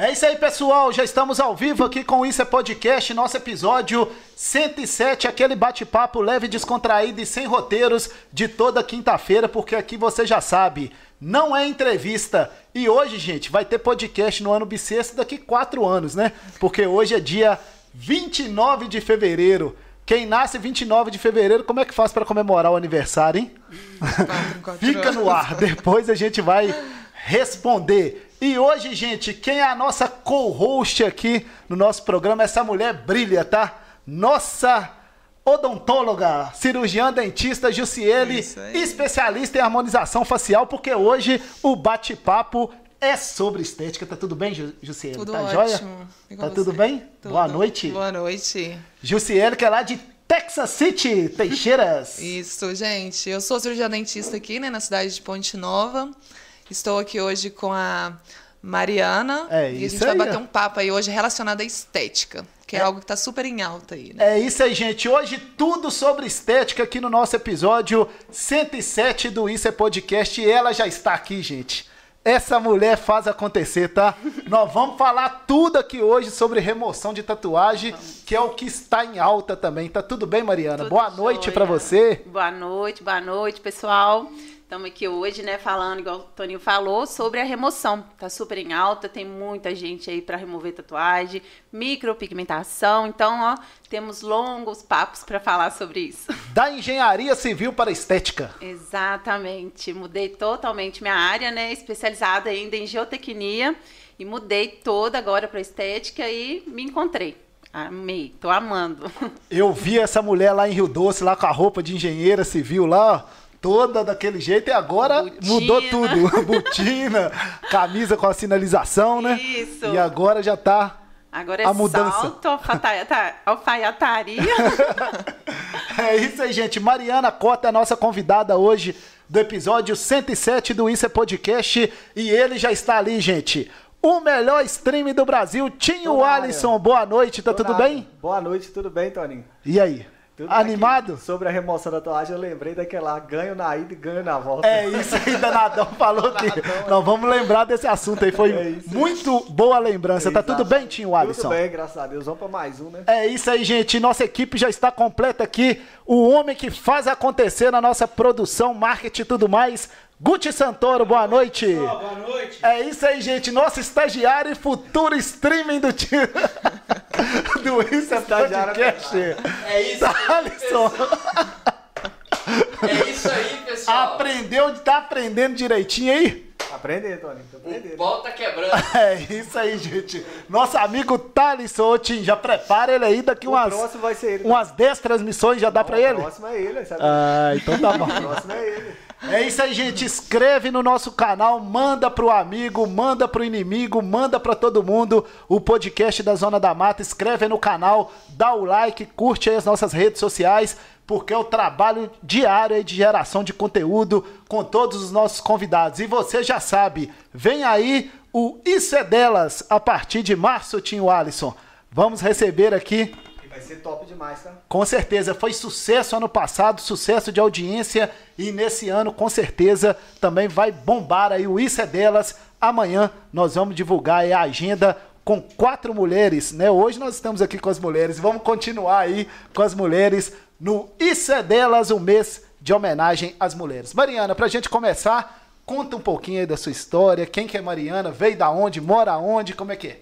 É isso aí, pessoal. Já estamos ao vivo aqui com o Isso é Podcast, nosso episódio 107, aquele bate-papo leve, descontraído e sem roteiros de toda quinta-feira, porque aqui você já sabe, não é entrevista. E hoje, gente, vai ter podcast no ano bissexto daqui quatro anos, né? Porque hoje é dia 29 de fevereiro. Quem nasce 29 de fevereiro, como é que faz para comemorar o aniversário, hein? Quatro, quatro Fica no ar, depois a gente vai responder. E hoje, gente, quem é a nossa co-host aqui no nosso programa? Essa mulher brilha, tá? Nossa odontóloga, cirurgiã dentista Jussiele, especialista em harmonização facial, porque hoje o bate-papo é sobre estética. Tá tudo bem, Ju- Jussiele? Tudo tá ótimo. joia? Tá você? tudo bem? Tudo. Boa noite. Boa noite. Jussiele, que é lá de Texas City, Teixeiras. Isso, gente. Eu sou cirurgiã dentista aqui, né, na cidade de Ponte Nova. Estou aqui hoje com a Mariana. É e a isso gente vai aí, bater um papo aí hoje relacionado à estética, que é, algo que tá super em alta aí, né? É isso aí, gente. Hoje tudo sobre estética aqui no nosso episódio 107 do Isso é Podcast. E ela já está aqui, gente. Essa mulher faz acontecer, tá? Nós vamos falar tudo aqui hoje sobre remoção de tatuagem, que é o que está em alta também. Tá tudo bem, Mariana? Tudo Boa noite pra você. Boa noite, boa noite, pessoal. Estamos aqui hoje, né, falando, igual o Toninho falou, sobre a remoção. Tá super em alta, tem muita gente aí para remover tatuagem, micropigmentação. Então, ó, temos longos papos para falar sobre isso. Da engenharia civil para estética. Exatamente. Mudei totalmente minha área, né, especializada ainda em geotecnia e mudei toda agora para estética e me encontrei. Amei, tô amando. Eu vi essa mulher lá em Rio Doce, lá com a roupa de engenheira civil lá, ó, toda daquele jeito, e agora Botina. mudou tudo. Botina, camisa com a sinalização, né? Isso. E agora já tá. Agora é A mudança. salto, alfaiata- alfaiataria. É isso aí, gente. Mariana Cota é a nossa convidada hoje do episódio 107 do Isso é Podcast. E ele já está ali, gente. O melhor stream do Brasil, Tinho. Alisson. Boa noite, tá Tô tudo bem? Boa noite, tudo bem, Toninho? E aí? Tudo Animado? aqui. Sobre a remoção da tatuagem, eu lembrei daquela ganho na ida e ganho na volta. É isso aí, Danadão falou que nós vamos lembrar desse assunto aí. Foi É muito boa lembrança. Tá tudo bem, Tinho Alisson? Tudo bem, graças a Deus. Vamos para mais um, né? É isso aí, gente. Nossa equipe já está completa aqui. O homem que faz acontecer na nossa produção, marketing e tudo mais. Guti Santoro, boa noite. Boa noite. É isso aí, gente. Nosso estagiário e futuro streaming do time. do é Estagiário Podcast. É isso aí, Alisson. É isso aí, pessoal. Aprendeu, tá aprendendo direitinho aí? Aprender, Toninho. Tô O pau tá quebrando. É isso aí, gente. Nosso amigo Thalisson, ô, Tim, já prepara ele aí daqui O umas, próximo vai ser ele. umas 10 transmissões, já dá pra O ele? próximo é ele, sabe? Ah, então tá bom. O próximo é ele. É isso aí, gente. Inscreve no nosso canal, manda pro amigo, manda pro inimigo, manda pra todo mundo o podcast da Zona da Mata. Inscreve no canal, dá o like, curte aí as nossas redes sociais, porque é o trabalho diário aí de geração de conteúdo com todos os nossos convidados. E você já sabe, vem aí o Isso é Delas a partir de março, Tinho Alisson. Vamos receber aqui vai ser top demais, tá? com certeza, foi sucesso ano passado, sucesso de audiência e nesse ano com certeza também vai bombar aí o Isso é Delas. Amanhã nós vamos divulgar a agenda com quatro mulheres, né? Hoje nós estamos aqui com as mulheres, vamos continuar aí com as mulheres no Isso é Delas, um mês de homenagem às mulheres. Mariana, pra gente começar, conta um pouquinho aí da sua história, quem que é Mariana, veio da onde, mora onde, como é que é?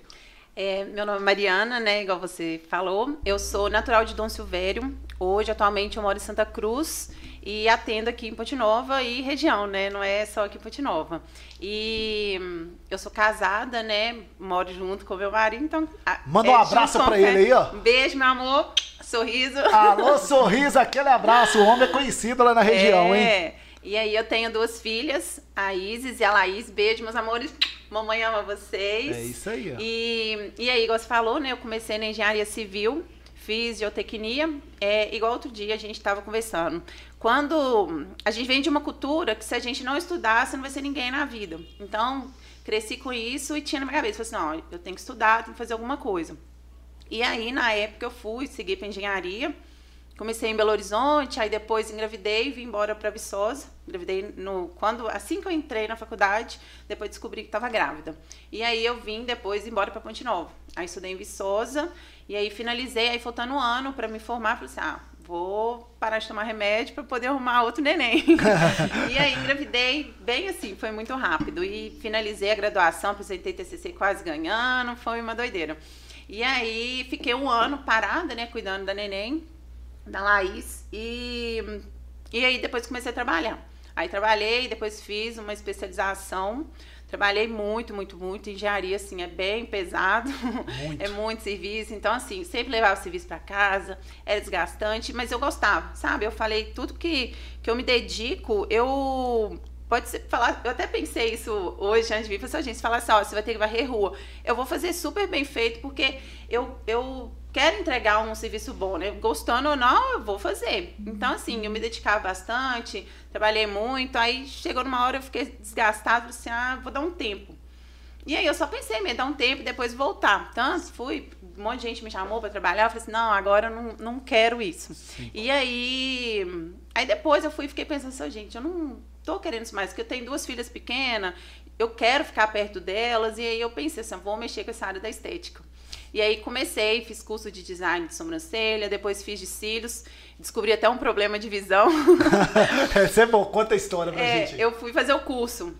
É, meu nome é Mariana, né? Igual você falou. Eu sou natural de Dom Silvério. Hoje, atualmente, eu moro em Santa Cruz e atendo aqui em Ponte Nova e região, né? Não é só aqui em Ponte Nova. E hum, eu sou casada, né? Moro junto com meu marido, então. Manda um é, abraço com pra fé. ele aí, ó. Um beijo, meu amor. Sorriso. Alô, sorriso, aquele abraço. O homem é conhecido lá na região, hein? É. E aí eu tenho duas filhas, a Isis e a Laís. Beijo, meus amores. Mamãe ama vocês. É isso aí, ó. E, e aí, igual você falou, né? Eu comecei na engenharia civil, fiz geotecnia. É, igual outro dia a gente estava conversando. Quando a gente vem de uma cultura que se a gente não estudar, você não vai ser ninguém na vida. Então, cresci com isso e tinha na minha cabeça, falei assim, ó, eu tenho que estudar, tenho que fazer alguma coisa. E aí, na época, eu fui, segui para engenharia. comecei em Belo Horizonte, aí depois engravidei e vim embora para Viçosa. Engravidei no quando assim que eu entrei na faculdade, depois descobri que estava grávida. E aí eu vim depois embora para Ponte Nova. Aí estudei em Viçosa e aí finalizei, aí faltando um ano para me formar, falei assim: "Ah, vou parar de tomar remédio para poder arrumar outro neném". e aí engravidei bem assim, foi muito rápido e finalizei a graduação, apresentei TCC quase ganhando, foi uma doideira. E aí fiquei um ano parada, né, cuidando da neném, da Laís, e, e aí depois comecei a trabalhar. Aí trabalhei, depois fiz uma especialização. Trabalhei muito, muito, muito. Engenharia, assim, é bem pesado. Muito. é muito serviço. Então, assim, sempre levava o serviço para casa. Era desgastante, mas eu gostava, sabe? Eu falei, tudo que, que eu me dedico, eu Pode ser, falar, eu até pensei isso hoje antes de vir, falei assim, gente, falar assim, ó, você vai ter que varrer rua. Eu vou fazer super bem feito, porque eu, eu quero entregar um serviço bom, né? Gostando ou não, eu vou fazer. Então, assim, eu me dedicava bastante, trabalhei muito, aí chegou numa hora eu fiquei desgastada, falei assim, ah, vou dar um tempo. E aí eu só pensei mesmo, dar um tempo e depois voltar. Tanto fui, um monte de gente me chamou para trabalhar, eu falei assim, não, agora eu não, não quero isso. Sim. E aí, aí depois eu fui e fiquei pensando assim, gente, eu não tô querendo isso mais, porque eu tenho duas filhas pequenas, eu quero ficar perto delas, e aí eu pensei assim, vou mexer com essa área da estética. E aí comecei, fiz curso de design de sobrancelha, depois fiz de cílios, descobri até um problema de visão. Esse é bom, conta a história pra É, gente. eu fui fazer o curso.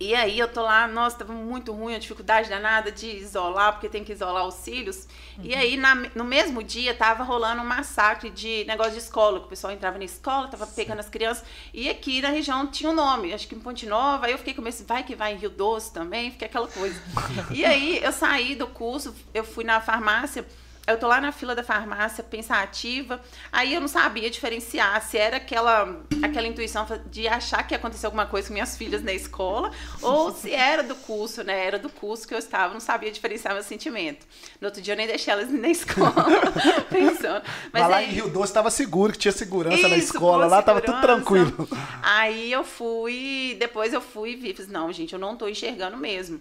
E aí eu tô lá, nossa, tava muito ruim, a dificuldade danada de isolar, porque tem que isolar os cílios. E aí, na- no mesmo dia, tava rolando um massacre de negócio de escola, que o pessoal entrava na escola, tava pegando as crianças. E aqui na região tinha um nome, acho que em Ponte Nova. Aí eu fiquei com esse, vai que vai em Rio Doce também, fiquei aquela coisa. e aí eu saí do curso, eu fui na farmácia. Eu tô lá na fila da farmácia, pensativa. Aí eu não sabia diferenciar se era aquela, aquela intuição de achar que ia acontecer alguma coisa com minhas filhas na escola, ou se era do curso, né? Era do curso que eu estava, não sabia diferenciar meu sentimento. No outro dia eu nem deixei elas na escola, pensando. Mas Mas lá aí- em Rio Doce tava seguro, que tinha segurança na isso, escola, pô, lá tava tudo tranquilo. Aí eu fui, depois eu fui e vi, falei, não, gente, eu não tô enxergando mesmo.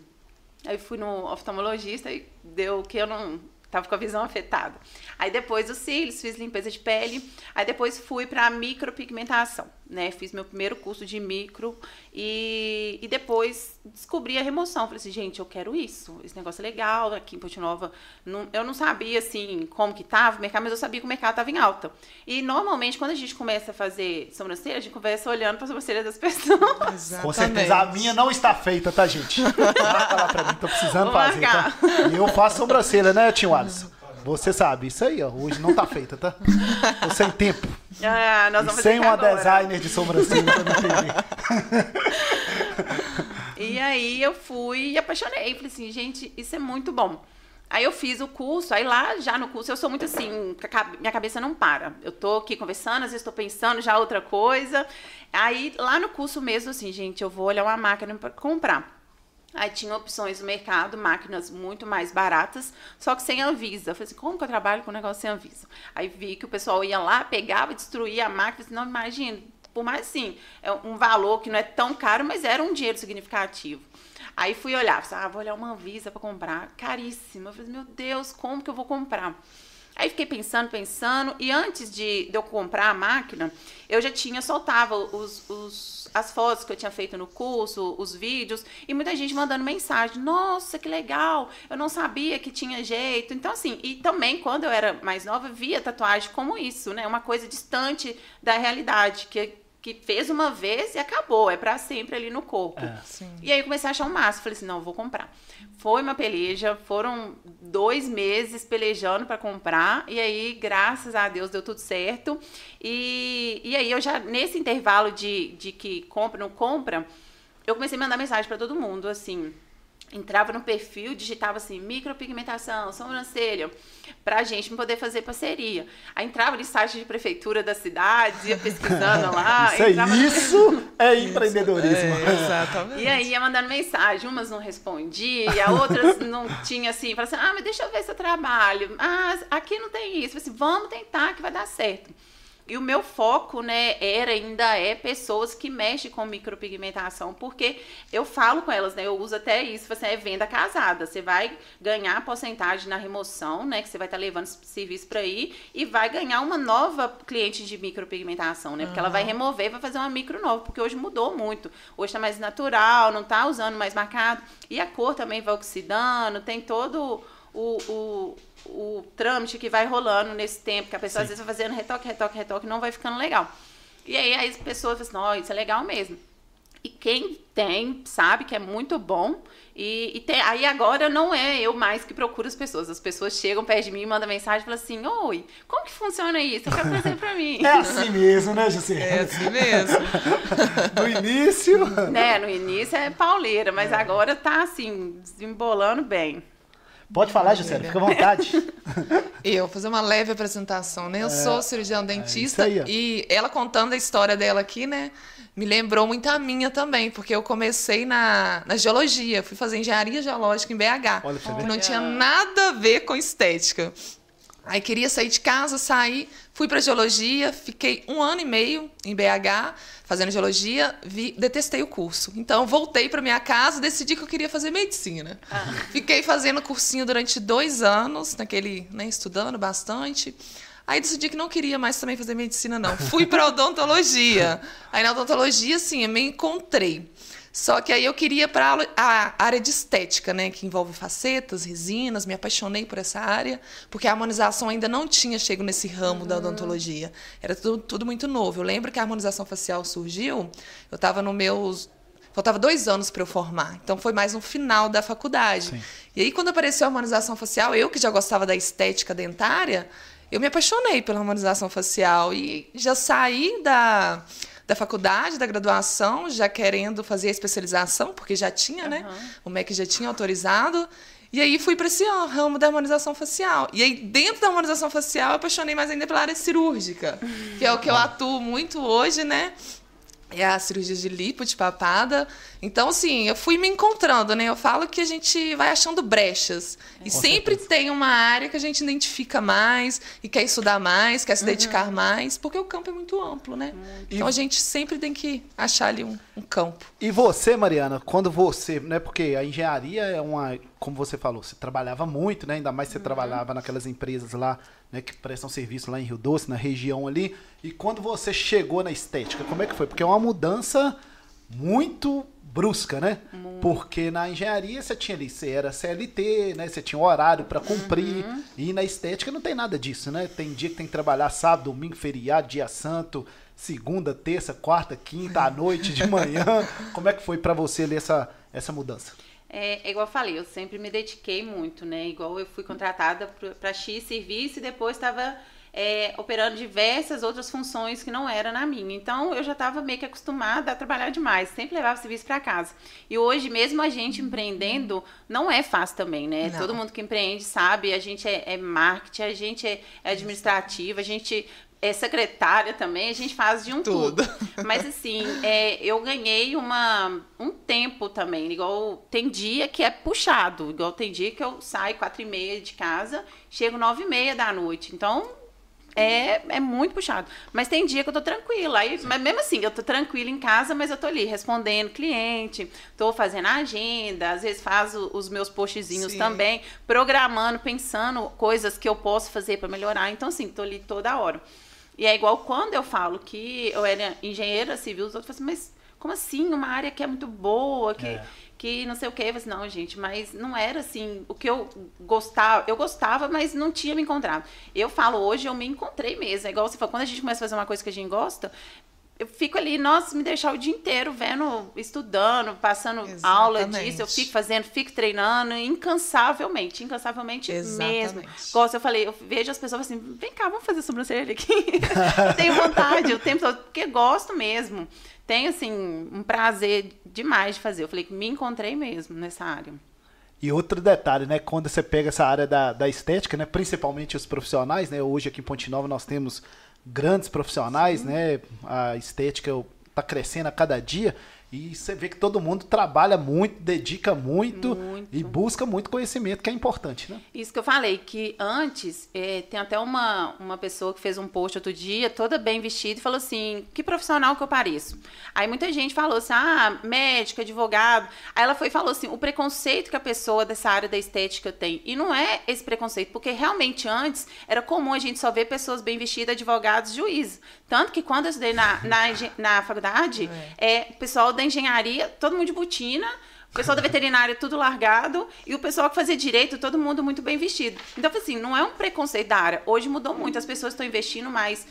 Aí fui no oftalmologista e deu que eu não tava com a visão afetada. Aí depois os cílios, fiz limpeza de pele, aí depois fui para micropigmentação, né? Fiz meu primeiro curso de micro e, e depois descobri a remoção. Falei assim, gente, eu quero isso, esse negócio é legal, aqui em Ponte Nova, não- eu não sabia assim como que tava o mercado, mas eu sabia que o mercado tava em alta. E normalmente quando a gente começa a fazer sobrancelha, a gente começa olhando para a sobrancelha das pessoas. Com certeza, a minha não está feita, tá, gente? Marca lá pra mim, tô precisando Vou fazer, tá? marcar. E eu faço sobrancelha, né, tio Alisson? Você sabe, isso aí, ó, hoje não tá feita, tá? Tô sem tempo. Ah, nós E vamos sem fazer uma agora. designer de sobrancelha pra me entender. E aí eu fui e apaixonei. Falei assim, gente, isso é muito bom. Aí eu fiz o curso, aí lá já no curso eu sou muito assim, minha cabeça não para. Eu tô aqui conversando, às vezes tô pensando já outra coisa. Aí lá no curso mesmo, assim, gente, eu vou olhar uma máquina para comprar. Aí tinha opções no mercado, máquinas muito mais baratas, só que sem Anvisa. Eu falei assim, como que eu trabalho com um negócio sem Anvisa? Aí vi que o pessoal ia lá, pegava, destruía a máquina. Falei, não, imagina, por mais assim, é um valor que não é tão caro, mas era um dinheiro significativo. Aí fui olhar, falei, ah, vou olhar uma Anvisa para comprar, caríssima. Eu falei, meu Deus, como que eu vou comprar? Aí fiquei pensando, pensando, e antes de, de eu comprar a máquina, eu já tinha, soltava os, os- as fotos que eu tinha feito no curso, os vídeos, e muita gente mandando mensagem, nossa, que legal, eu não sabia que tinha jeito. Então, assim, e também quando eu era mais nova, via tatuagem como isso, né? Uma coisa distante da realidade, que, que fez uma vez e acabou, é para sempre ali no corpo. É. Sim. E aí eu comecei a achar um máximo. Falei assim, não, vou comprar. Foi uma peleja, foram dois meses pelejando para comprar. E aí, graças a Deus, deu tudo certo. E, e aí eu já, nesse intervalo de, de que compra, não compra, eu comecei a mandar mensagem para todo mundo, assim. Entrava no perfil, digitava assim, micropigmentação, sobrancelha, pra gente poder fazer parceria. Aí entrava no site de prefeitura da cidade, ia pesquisando lá. Isso, aí, entrava no- isso é empreendedorismo. É, exatamente. e aí ia mandando mensagem, umas não respondia, outras não tinha assim, falava assim, ah, mas deixa eu ver seu trabalho. Ah, aqui não tem isso. Eu falei assim, vamos tentar que vai dar certo. E o meu foco, né, era ainda é pessoas que mexem com micropigmentação, porque eu falo com elas, né, eu uso até isso, assim, é venda casada. Você vai ganhar porcentagem na remoção, né, que você vai estar tá levando esse serviço para aí e vai ganhar uma nova cliente de micropigmentação, né? Porque uhum. ela vai remover, vai fazer uma micro nova, porque hoje mudou muito. Hoje tá mais natural, não tá usando mais marcado e a cor também vai oxidando, tem todo o, o o trâmite que vai rolando nesse tempo, que a pessoa Sim. às vezes vai fazendo retoque, retoque, retoque, não vai ficando legal. E aí as pessoas falam assim, oh, isso é legal mesmo. E quem tem, sabe que é muito bom. E, e tem, aí agora não é eu mais que procuro as pessoas. As pessoas chegam perto de mim, mandam mensagem e falam assim: Oi, como que funciona isso? Eu quero trazer pra mim. É assim mesmo, né, José? É assim mesmo. no início. Né, no início é pauleira, mas é. agora tá assim, embolando bem. Pode falar, Gisele, fica à vontade. Eu vou fazer uma leve apresentação, né? Eu é, sou cirurgião é dentista é e ela contando a história dela aqui, né? Me lembrou muito a minha também, porque eu comecei na, na geologia, fui fazer engenharia geológica em BH, Olha, que não tinha nada a ver com estética. Aí queria sair de casa, saí, fui para geologia, fiquei um ano e meio em BH fazendo geologia, vi, detestei o curso. Então voltei para minha casa, decidi que eu queria fazer medicina. Ah. Fiquei fazendo cursinho durante dois anos, naquele, né, estudando bastante. Aí decidi que não queria mais também fazer medicina, não. Fui para odontologia. Aí na odontologia, sim, eu me encontrei. Só que aí eu queria para a área de estética, né, que envolve facetas, resinas, me apaixonei por essa área, porque a harmonização ainda não tinha chego nesse ramo uhum. da odontologia. Era tudo, tudo, muito novo. Eu lembro que a harmonização facial surgiu, eu estava no meus faltava dois anos para eu formar, então foi mais no final da faculdade. Sim. E aí quando apareceu a harmonização facial, eu que já gostava da estética dentária, eu me apaixonei pela harmonização facial e já saí da da faculdade, da graduação, já querendo fazer a especialização, porque já tinha, uhum. né? O MEC já tinha autorizado. E aí fui para esse ramo da harmonização facial. E aí, dentro da harmonização facial, eu apaixonei mais ainda pela área cirúrgica, que é o que eu atuo muito hoje, né? É a cirurgia de lipo, de papada. Então, assim, eu fui me encontrando, né? Eu falo que a gente vai achando brechas. É, e sempre certeza. tem uma área que a gente identifica mais e quer estudar mais, quer se uhum. dedicar mais, porque o campo é muito amplo, né? Muito. Então, a gente sempre tem que achar ali um, um campo. E você, Mariana, quando você, né? Porque a engenharia é uma, como você falou, você trabalhava muito, né? Ainda mais você uhum. trabalhava naquelas empresas lá né, que prestam serviço lá em Rio Doce, na região ali. E quando você chegou na estética, como é que foi? Porque é uma mudança muito brusca, né? Muito. Porque na engenharia você tinha ali, você era CLT, né? Você tinha horário para cumprir. Uhum. E na estética não tem nada disso, né? Tem dia que tem que trabalhar sábado, domingo, feriado, dia santo, segunda, terça, quarta, quinta, à noite, de manhã. Como é que foi para você ali essa, essa mudança? É, é, igual eu falei, eu sempre me dediquei muito, né? Igual eu fui contratada para X serviço e depois estava é, operando diversas outras funções que não eram na minha. Então eu já estava meio que acostumada a trabalhar demais, sempre levava serviço para casa. E hoje, mesmo a gente empreendendo, não é fácil também, né? Não. Todo mundo que empreende sabe, a gente é, é marketing, a gente é, é administrativo, a gente é secretária também, a gente faz de um tudo. tudo. Mas assim, é, eu ganhei uma, um tempo também. Igual tem dia que é puxado. Igual tem dia que eu saio quatro e meia de casa, chego nove e meia da noite. Então, é, é muito puxado. Mas tem dia que eu tô tranquila. Aí, mas mesmo assim, eu tô tranquila em casa, mas eu tô ali respondendo cliente, tô fazendo agenda, às vezes faço os meus postzinhos Sim. também, programando, pensando coisas que eu posso fazer para melhorar. Então, assim, tô ali toda hora. E é igual quando eu falo que eu era engenheira civil, os outros falam assim, mas como assim? Uma área que é muito boa, que, é. que não sei o quê. Eu falei, assim, não, gente, mas não era assim o que eu gostava. Eu gostava, mas não tinha me encontrado. Eu falo, hoje eu me encontrei mesmo. É igual você fala, quando a gente começa a fazer uma coisa que a gente gosta, eu fico ali, nossa, me deixar o dia inteiro vendo, estudando, passando Exatamente. aula disso, eu fico fazendo, fico treinando, incansavelmente, incansavelmente Exatamente. mesmo. Gosto, eu falei, eu vejo as pessoas assim, vem cá, vamos fazer sobrancelha aqui. tenho vontade o tempo todo, porque gosto mesmo. Tenho, assim, um prazer demais de fazer. Eu falei que me encontrei mesmo nessa área. E outro detalhe, né? Quando você pega essa área da, da estética, né? Principalmente os profissionais, né? Hoje aqui em Ponte Nova nós temos grandes profissionais, né? A estética está crescendo a cada dia. E você vê que todo mundo trabalha muito, dedica muito, muito. e busca muito conhecimento, que é importante, né? Isso que eu falei, que antes, é, tem até uma, uma pessoa que fez um post outro dia, toda bem vestida, e falou assim: que profissional que eu pareço? Aí muita gente falou assim: ah, médico, advogado. Aí ela foi e falou assim: o preconceito que a pessoa dessa área da estética tem. E não é esse preconceito, porque realmente antes era comum a gente só ver pessoas bem vestidas, advogados, juízes. Tanto que quando eu estudei na, na, na faculdade, é. é, o pessoal da engenharia, todo mundo de botina, o pessoal da veterinária tudo largado e o pessoal que fazia direito, todo mundo muito bem vestido. Então, assim, não é um preconceito da área. Hoje mudou muito, as pessoas estão investindo mais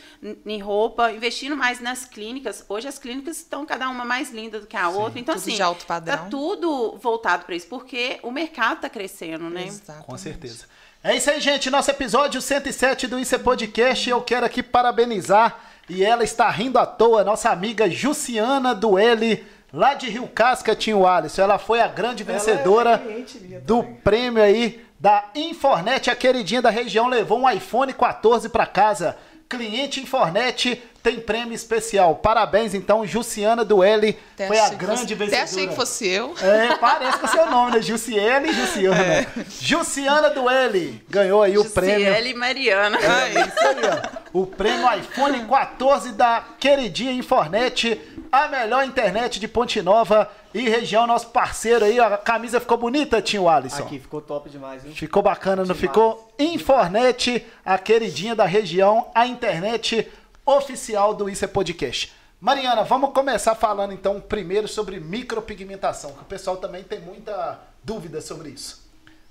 em roupa, investindo mais nas clínicas. Hoje as clínicas estão cada uma mais linda do que a Sim, outra. Então, assim, de alto padrão. tá tudo voltado para isso, porque o mercado está crescendo, né? Exatamente. Com certeza. É isso aí, gente. Nosso episódio 107 do Isso é Podcast. Eu quero aqui parabenizar, e ela está rindo à toa, nossa amiga Jussiana Dueli lá de Rio Casca, tinha o Alisson. Ela foi a grande vencedora é do prêmio aí da Infornet, a queridinha da região, levou um iPhone 14 para casa. Cliente Infornet tem prêmio especial. Parabéns, então, Jussiana Dueli foi a grande fosse, vencedora. Até achei que fosse eu. É, parece que é o seu nome, né? Jussiele e Jussiana. É. Jussiana Dueli ganhou aí Jussiele o prêmio. Jussiele e Mariana. É isso aí, ó. O prêmio iPhone 14 da queridinha Infornet a melhor internet de Ponte Nova e região, nosso parceiro aí. A camisa ficou bonita, tio Alisson? Aqui, ficou top demais, hein? Ficou bacana, não ficou? Infornet, a queridinha da região, a internet oficial do Isso é Podcast. Mariana, vamos começar falando então primeiro sobre micropigmentação, que o pessoal também tem muita dúvida sobre isso.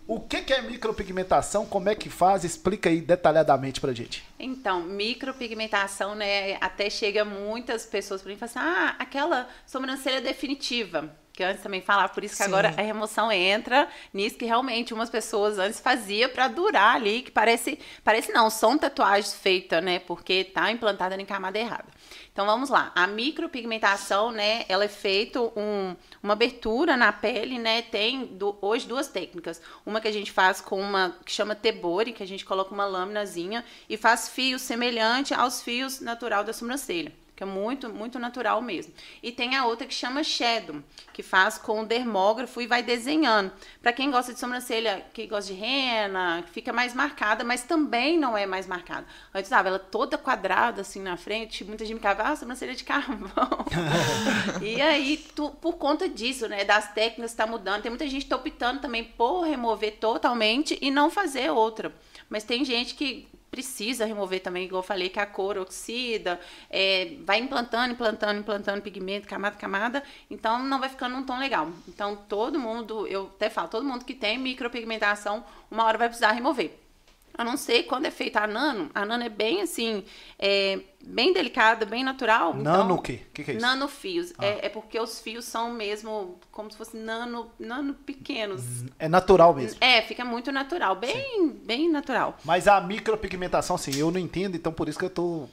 O que, é micropigmentação? Como é que faz? Explica aí detalhadamente pra gente. Então, micropigmentação, né? Até chega muitas pessoas para mim e falam assim: ah, aquela sobrancelha definitiva. Que antes também falava, por isso que Sim. agora a remoção entra nisso que realmente umas pessoas antes fazia para durar ali, que parece, parece não, são tatuagens feitas, né? Porque tá implantada em camada errada. Então vamos lá. A micropigmentação, né, ela é feita um, uma abertura na pele, né? Tem do, hoje duas técnicas. Uma que a gente faz com uma que chama tebori, que a gente coloca uma lâminazinha e faz fios semelhante aos fios natural da sobrancelha que é muito, muito natural mesmo. E tem a outra que chama Shadow, que faz com o dermógrafo e vai desenhando. Para quem gosta de sobrancelha, que gosta de rena, fica mais marcada, mas também não é mais marcada. Antes estava ela toda quadrada assim na frente, muita gente me ficava, ah, sobrancelha de carvão. e aí, tu, por conta disso, né, das técnicas está mudando, tem muita gente que tá optando também por remover totalmente e não fazer outra. Mas tem gente que precisa remover também, igual eu falei, que a cor oxida, é, vai implantando, implantando, implantando pigmento, camada, camada, então não vai ficando um tom legal. Então todo mundo, eu até falo, todo mundo que tem micropigmentação, uma hora vai precisar remover. A não ser quando é feita a nano. A nano é bem assim, é, bem delicada, bem natural. Nano então, o quê? O que, que, é isso? Nanofios. Ah. É, é porque os fios são mesmo como se fossem nano, nano pequenos. É natural mesmo. É, fica muito natural. Bem, bem natural. Mas a micropigmentação, sim, eu não entendo, então por isso que eu tô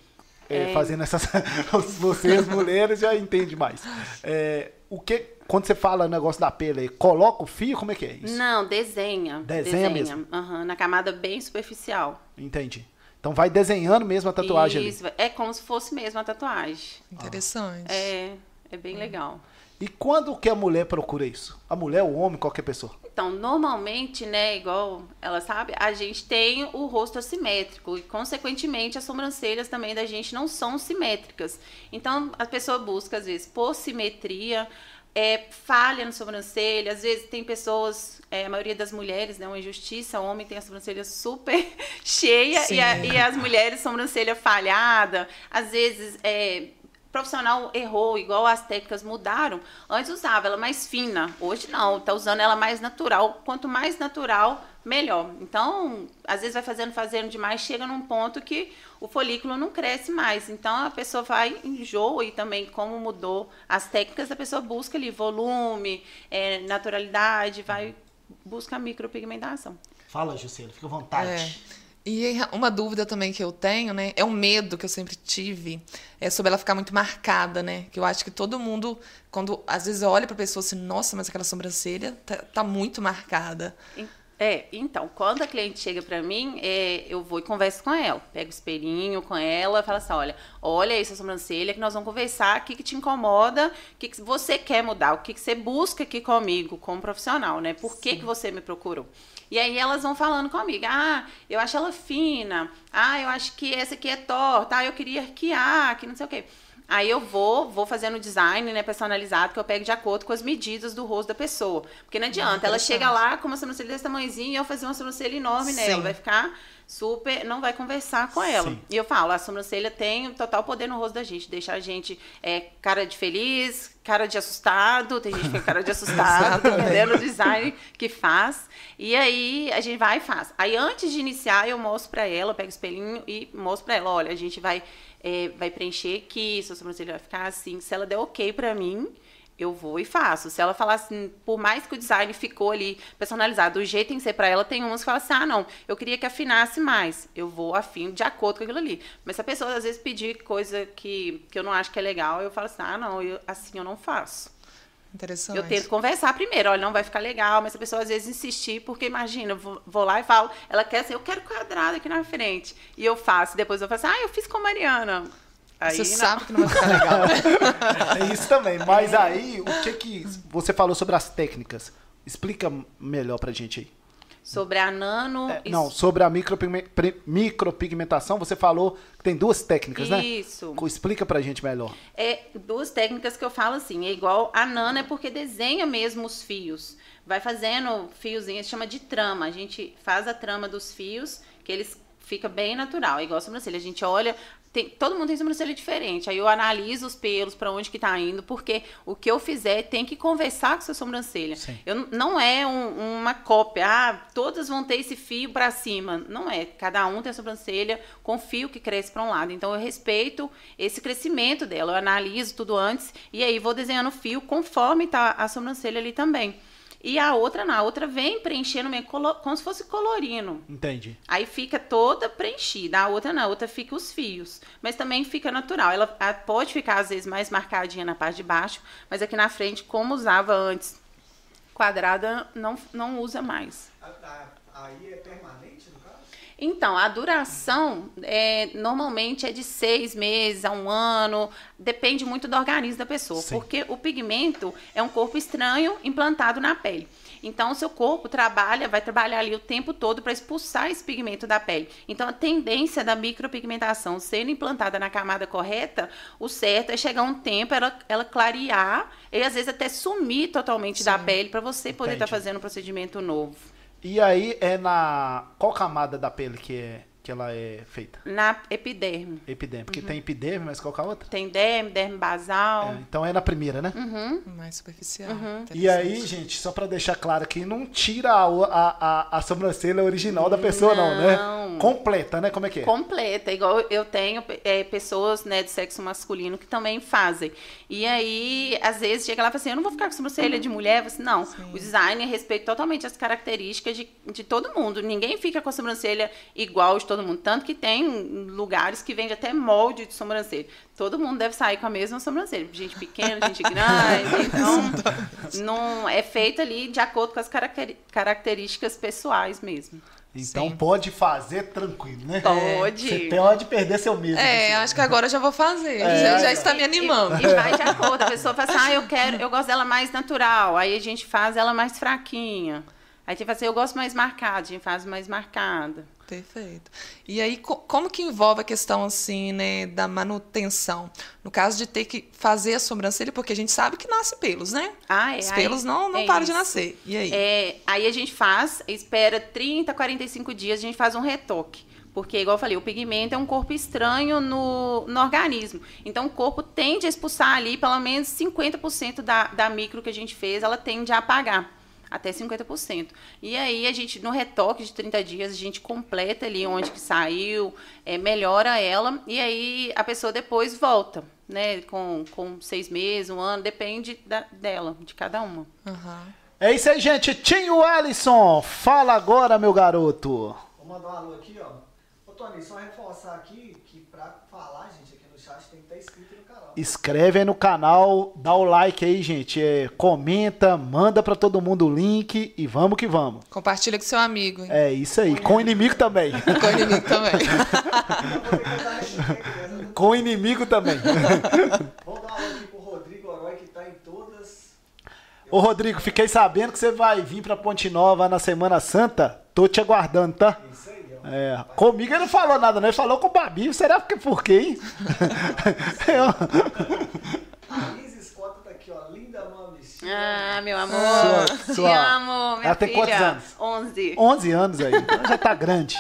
é, é... fazendo essas. Vocês, mulheres, já entendem mais. É, o que quando você fala negócio da pele, coloca o fio, como é que é isso? Não, desenha. Desenha, desenha. mesmo? Uhum, na camada bem superficial. Entendi. Então vai desenhando mesmo a tatuagem Isso, ali. é como se fosse mesmo a tatuagem. Interessante. É, é bem legal. E quando que a mulher procura isso? A mulher, o homem, qualquer pessoa? Então, normalmente, né, igual ela sabe, a gente tem o rosto assimétrico e, consequentemente, as sobrancelhas também da gente não são simétricas. Então, a pessoa busca, às vezes, por simetria, é, falha na sobrancelha. Às vezes tem pessoas, é, a maioria das mulheres, né, uma injustiça, o homem tem a sobrancelha super cheia e, a, e, as mulheres sobrancelha falhada. Às vezes é, profissional errou, igual as técnicas mudaram. Antes usava ela mais fina, hoje não, tá usando ela mais natural. Quanto mais natural, melhor. Então, às vezes vai fazendo, fazendo demais, chega num ponto que o folículo não cresce mais. Então, a pessoa vai, enjoa e também, como mudou as técnicas, a pessoa busca ali volume, é, naturalidade, vai, busca micropigmentação. Fala, Juscelio, fica à vontade. É. E uma dúvida também que eu tenho, né? É um medo que eu sempre tive, é sobre ela ficar muito marcada, né? Que eu acho que todo mundo, quando às vezes olha pra pessoa assim, nossa, mas aquela sobrancelha tá, tá muito marcada. É, então, quando a cliente chega para mim, é, eu vou e converso com ela. Pego o espelhinho com ela, falo assim, olha, olha essa sobrancelha que nós vamos conversar, o que, que te incomoda, o que, que você quer mudar, o que, que você busca aqui comigo, como profissional, né? Por que, que você me procurou? E aí elas vão falando comigo, ah, eu acho ela fina, ah, eu acho que essa aqui é torta, ah, eu queria arquear, que não sei o quê. Aí eu vou, vou fazendo design, né, personalizado, que eu pego de acordo com as medidas do rosto da pessoa. Porque não adianta, ela chega lá com uma sobrancelha desse tamanhozinho e eu fazer uma sobrancelha enorme Sim. nela. Vai ficar super, não vai conversar com ela. Sim. E eu falo, a sobrancelha tem total poder no rosto da gente, deixa a gente é, cara de feliz, cara de assustado, tem gente que é cara de assustado, dependendo do design que faz. E aí a gente vai e faz. Aí antes de iniciar, eu mostro pra ela, pego o espelhinho e mostro pra ela, olha, a gente vai é, vai preencher aqui, sua sobrancelha vai ficar assim. Se ela der ok para mim, eu vou e faço. Se ela falar assim, por mais que o design ficou ali personalizado, o jeito que ser para ela, tem umas que falam assim: ah, não, eu queria que afinasse mais. Eu vou afino de acordo com aquilo ali. Mas se a pessoa às vezes pedir coisa que, que eu não acho que é legal, eu falo assim: ah, não, eu, assim eu não faço. Interessante. Eu tento conversar primeiro, olha, não vai ficar legal, mas a pessoa às vezes insistir, porque imagina, eu vou, vou lá e falo, ela quer assim, eu quero quadrado aqui na frente. E eu faço, depois eu faço ah, eu fiz com a Mariana. Aí, você não. sabe que não vai ficar legal. é isso também. Mas aí, o que que você falou sobre as técnicas? Explica melhor pra gente aí. Sobre a nano. É, não, sobre a micropigmentação, você falou que tem duas técnicas, Isso. né? Isso. Explica pra gente melhor. É duas técnicas que eu falo assim. É igual a nano é porque desenha mesmo os fios. Vai fazendo fiozinhos, chama de trama. A gente faz a trama dos fios, que eles fica bem natural, é igual a sobrancelha. A gente olha, tem, todo mundo tem sobrancelha diferente. Aí eu analiso os pelos, para onde que tá indo, porque o que eu fizer tem que conversar com sua sobrancelha. Eu, não é um, uma cópia, ah, todas vão ter esse fio para cima. Não é. Cada um tem a sobrancelha com fio que cresce para um lado. Então eu respeito esse crescimento dela. Eu analiso tudo antes e aí vou desenhando o fio conforme tá a sobrancelha ali também. E a outra não, a outra vem preenchendo meio como se fosse colorindo. Entendi. Aí fica toda preenchida. A outra não, a outra fica os fios. Mas também fica natural. Ela, pode ficar, às vezes, mais marcadinha na parte de baixo, mas aqui na frente, como usava antes, quadrada, não, não usa mais. Aí é permanente? Então, a duração é, normalmente é de seis meses a um ano, depende muito do organismo da pessoa, Sim. porque o pigmento é um corpo estranho implantado na pele. Então, o seu corpo trabalha, vai trabalhar ali o tempo todo para expulsar esse pigmento da pele. Então, a tendência da micropigmentação sendo implantada na camada correta, o certo é chegar um tempo, ela, ela clarear e às vezes até sumir totalmente Sim. da pele para você poder estar tá fazendo um procedimento novo. E aí é na. Qual camada da pele que é? Que ela é feita? Na epiderme. Epiderme, porque uhum. tem epiderme, mas qual é a outra? Tem derme, derme basal. É, então é na primeira, né? Uhum. Mais superficial. Uhum. E aí, gente, só para deixar claro aqui, não tira a, a, a, a sobrancelha original da pessoa, não. não, né? Completa, né? Como é que é? Completa. Igual eu tenho é, pessoas né, de sexo masculino que também fazem. E aí, às vezes, chega lá e fala assim, eu não vou ficar com sobrancelha de mulher. Eu assim, não, Sim. o design respeita totalmente as características de, de todo mundo. Ninguém fica com a sobrancelha igual de todo mundo. Tanto que tem lugares que vende até molde de sobrancelha. Todo mundo deve sair com a mesma sobrancelha. Gente pequena, gente grande. Então, não, é feito ali de acordo com as características pessoais mesmo. Então Sim. pode fazer tranquilo, né? Pode. Você pode perder seu medo. É, acho que agora já vou fazer. É, já, já está me animando. E, e, vai de acordo. A pessoa fala assim, ah, eu quero, eu gosto dela mais natural. Aí a gente faz ela mais fraquinha. Aí tem que fazer, eu gosto mais marcada, a gente faz mais marcada. Perfeito. E aí, como que envolve a questão, assim, né, da manutenção? No caso de ter que fazer a sobrancelha, porque a gente sabe que nasce pelos, né? Ah, é. Os pelos não, não é param de nascer. E aí? É, aí a gente faz, espera 30, 45 dias, a gente faz um retoque. Porque, igual eu falei, o pigmento é um corpo estranho no, no organismo. Então, o corpo tende a expulsar ali pelo menos 50% da, da micro que a gente fez, ela tende a apagar até 50%. E aí a gente, no retoque de 30 dias, a gente completa ali onde que saiu, é, melhora ela, e aí a pessoa depois volta, né? Com, com seis meses, um ano, depende da, dela, de cada uma. Uhum. É isso aí, gente. Tinho Ellison, fala agora, meu garoto. Vou mandar um alô aqui, ó. Ô, Tony, só reforçar aqui que pra falar, gente, aqui no chat tem que estar inscrito no canal. Escreve aí no canal, dá o like aí, gente. É, comenta, manda pra todo mundo o link e vamos que vamos. Compartilha com seu amigo. Hein? É isso aí. Com o inimigo também. com o inimigo também. com o inimigo também. Vamos dar uma aqui pro Rodrigo Oroy, que tá em todas. Ô Rodrigo, fiquei sabendo que você vai vir pra Ponte Nova na Semana Santa. Tô te aguardando, tá? Isso aí. É, comigo ele não falou nada, não. Ele falou com o Babi. Será que por quê, hein? A Liz Escota tá aqui, ó. Linda mami. Ah, meu amor. Sua- sua- amo, minha Ela tem filha. quantos anos? 11. 11 anos aí. Então já tá grande.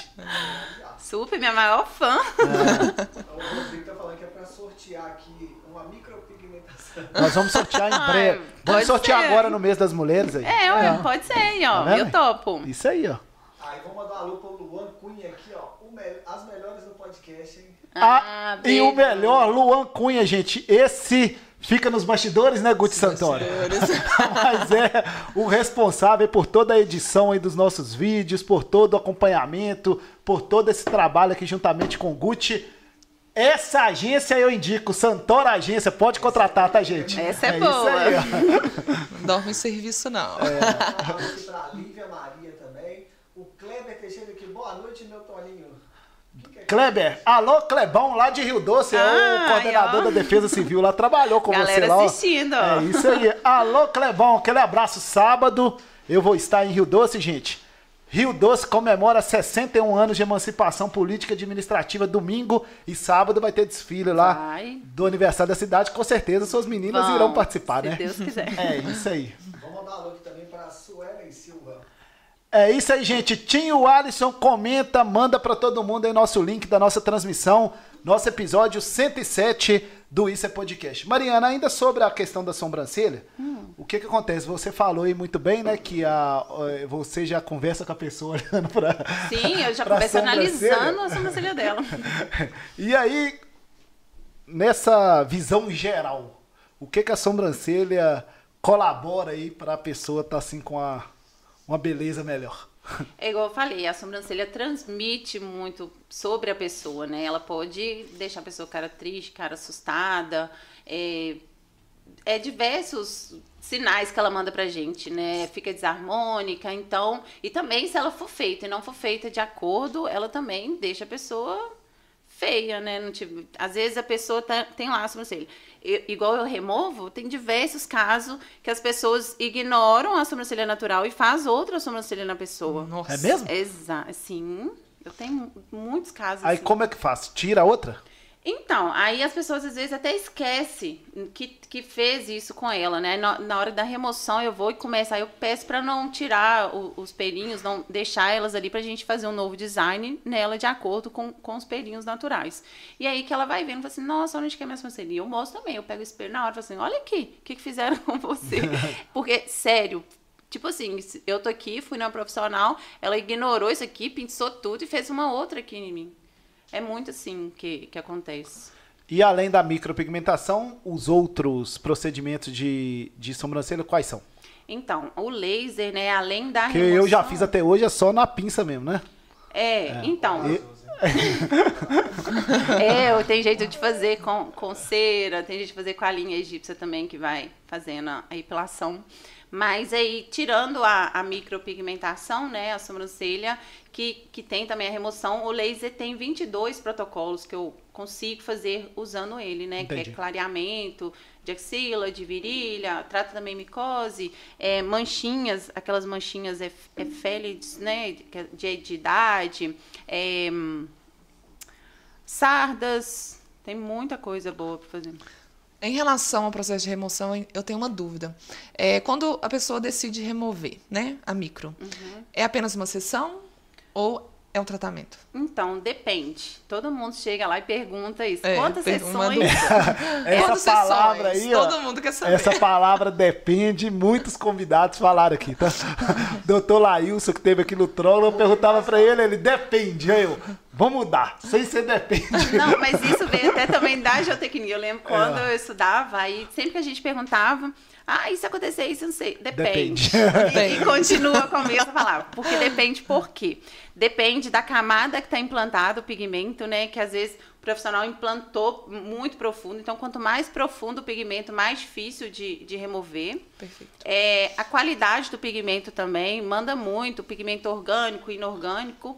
Super, minha maior fã. O Rodrigo tá falando que é pra sortear aqui uma micropigmentação. Nós vamos sortear em breve. Ai, Vamos sortear ser. agora no mês das mulheres aí. É, ué, pode ser aí, ó. Tá eu topo. Isso aí, ó. Aí vamos mandar uma alô pro Luan Cunha aqui, ó. O me- As melhores do podcast, hein? Ah, e o melhor, Luan Cunha, gente. Esse fica nos bastidores, né, Guti Santoro? Mas é o responsável por toda a edição aí dos nossos vídeos, por todo o acompanhamento, por todo esse trabalho aqui juntamente com o Guti. Essa agência eu indico, Santoro Agência, pode contratar, tá, gente? Essa é isso boa. aí, ó. Não dorme em serviço, não. É. Um alô aqui pra Lívia Maria também. O Kleber Teixeira aqui. Boa noite, meu Toninho. Quem que é Kleber, alô Clebão, lá de Rio Doce, é o Ah, coordenador da Defesa Civil, lá trabalhou com Galera você lá. assistindo, ó. É isso aí. Alô Clebão, aquele abraço sábado. Eu vou estar em Rio Doce, gente. Rio Doce comemora 61 anos de emancipação política e administrativa domingo e sábado vai ter desfile lá Vai. do aniversário da cidade. Com certeza suas meninas Vão, irão participar, se né? Deus quiser. É isso aí. Vamos mandar alô aqui também pra Suelen Silva. É isso aí, gente. Tinho Alisson comenta, manda pra todo mundo aí nosso link da nossa transmissão, nosso episódio 107 do Isso é Podcast. Mariana, ainda sobre a questão da sobrancelha, o que que acontece? Você falou aí muito bem, né, que a, eh, você já conversa com a pessoa olhando pra Sim, eu já começo analisando a sobrancelha dela. E aí, nessa visão geral, o que que a sobrancelha colabora aí pra pessoa estar assim com a, uma beleza melhor? É igual eu falei, a sobrancelha transmite muito sobre a pessoa, né? Ela pode deixar a pessoa cara triste, cara assustada. É, é diversos sinais que ela manda pra gente, né? Fica desarmônica, então. E também, se ela for feita e não for feita de acordo, ela também deixa a pessoa feia, né? Não às vezes a pessoa tá- tem lá a sobrancelha. Eu- igual eu removo, tem diversos casos que as pessoas ignoram a sobrancelha natural e faz outra sobrancelha na pessoa. Nossa. É mesmo? Exato, sim. Eu tenho muitos casos Aí assim. como é que faz? Tira a outra? Então, aí as pessoas às vezes até esquecem que, que fez isso com ela, né? Na, na hora da remoção eu vou e começo, aí eu peço pra não tirar o- os pelinhos, não deixar elas ali pra gente fazer um novo design nela de acordo com, com os pelinhos naturais. E aí que ela vai vendo, fala assim, nossa, onde que é minha sobrancelha? E eu mostro também, eu pego o espelho na hora e falo assim, olha aqui, o que, que fizeram com você? Porque, sério, Tipo assim, eu tô aqui, fui numa profissional, ela ignorou isso aqui, pinçou tudo e fez uma outra aqui em mim. É muito assim que, que acontece. E além da micropigmentação, os outros procedimentos de, de sobrancelha quais são? Então, o laser, né, além da Que eu já remoção- fiz até hoje é só na pinça mesmo, né? É, então. E- É, eu- tem jeito de fazer com, com cera, tem jeito de fazer com a linha egípcia também, que vai fazendo a, a epilação. Mas aí, tirando a, a micropigmentação, né, a sobrancelha, que, que tem também a remoção, o laser tem 22 protocolos que eu consigo fazer usando ele, né? Que Entendi. é clareamento de axila, de virilha, trata também micose, é, manchinhas, aquelas manchinhas ef- efélides, né, de, de, de idade, é, sardas, tem muita coisa boa para fazer. Em relação ao processo de remoção, eu tenho uma dúvida. É, quando a pessoa decide remover, né, a micro, Uhum. é apenas uma sessão ou é um tratamento? Então, depende. Todo mundo chega lá e pergunta isso. É, Quantas sessões? Essa Quantas palavra sessões? aí, ó, Todo mundo quer saber. Essa palavra depende, muitos convidados falaram aqui, tá? Doutor Laílson, que teve aqui no trono, eu perguntava pra ele, ele depende. Aí eu, vamos mudar, sem ser depende. Não, mas isso veio até também da geotecnia. Eu lembro quando É. eu estudava, aí sempre que a gente perguntava, ah, isso acontecer, isso eu não sei. Depende. Depende. E, e continua com a mesma palavra. Porque depende por quê? Depende da camada que está implantado o pigmento, né? Que às vezes profissional implantou muito profundo. Então, quanto mais profundo o pigmento, mais difícil de, de remover. Perfeito. É, a qualidade do pigmento também manda muito, o pigmento orgânico, inorgânico.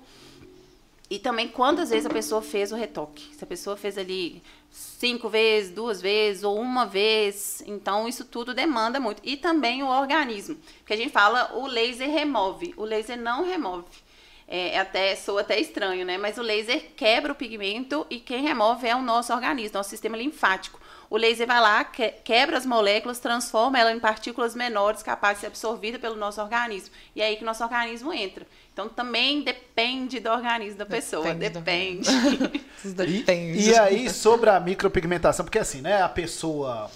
E também quantas vezes a pessoa fez o retoque. Se a pessoa fez ali cinco vezes, duas vezes ou uma vez, então isso tudo demanda muito. E também o organismo, porque a gente fala o laser remove, o laser não remove. É, é até soa até estranho, né? Mas o laser quebra o pigmento e quem remove é o nosso organismo, nosso sistema linfático. O laser vai lá, que, quebra as moléculas, transforma ela em partículas menores capazes de ser absorvidas pelo nosso organismo. E é aí que o nosso organismo entra. Então também depende do organismo da pessoa. Depende. Depende. e, e, aí, sobre a micropigmentação, porque assim, né, a pessoa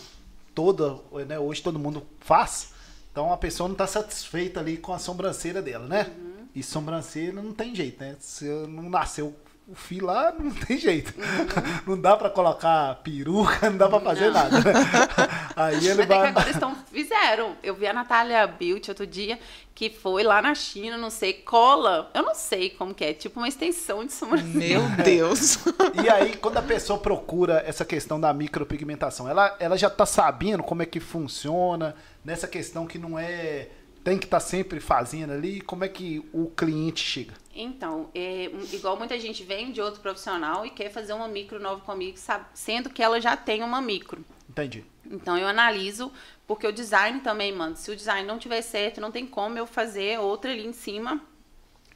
toda, né, hoje todo mundo faz, então a pessoa não está satisfeita ali com a sobrancelha dela, né? Uhum. E sobrancelha não tem jeito, né? Se não nasceu o fio lá, não tem jeito. Uhum. Não dá para colocar peruca, não dá para fazer não. nada. Né? Aí ele Mas vai. É que agora estão, fizeram. Eu vi a Natália Bilt outro dia, que foi lá na China, não sei, cola. Eu não sei como que é, tipo uma extensão de sobrancelha. Meu Deus! e aí, quando a pessoa procura essa questão da micropigmentação, ela, ela já tá sabendo como é que funciona, nessa questão que não é tem que estar tá sempre fazendo ali? Como é que o cliente chega? Então, é, igual muita gente vem de outro profissional e quer fazer uma micro nova comigo, sabe, sendo que ela já tem uma micro. Entendi. Então eu analiso, porque o design também, mano, se o design não tiver certo, não tem como eu fazer outra ali em cima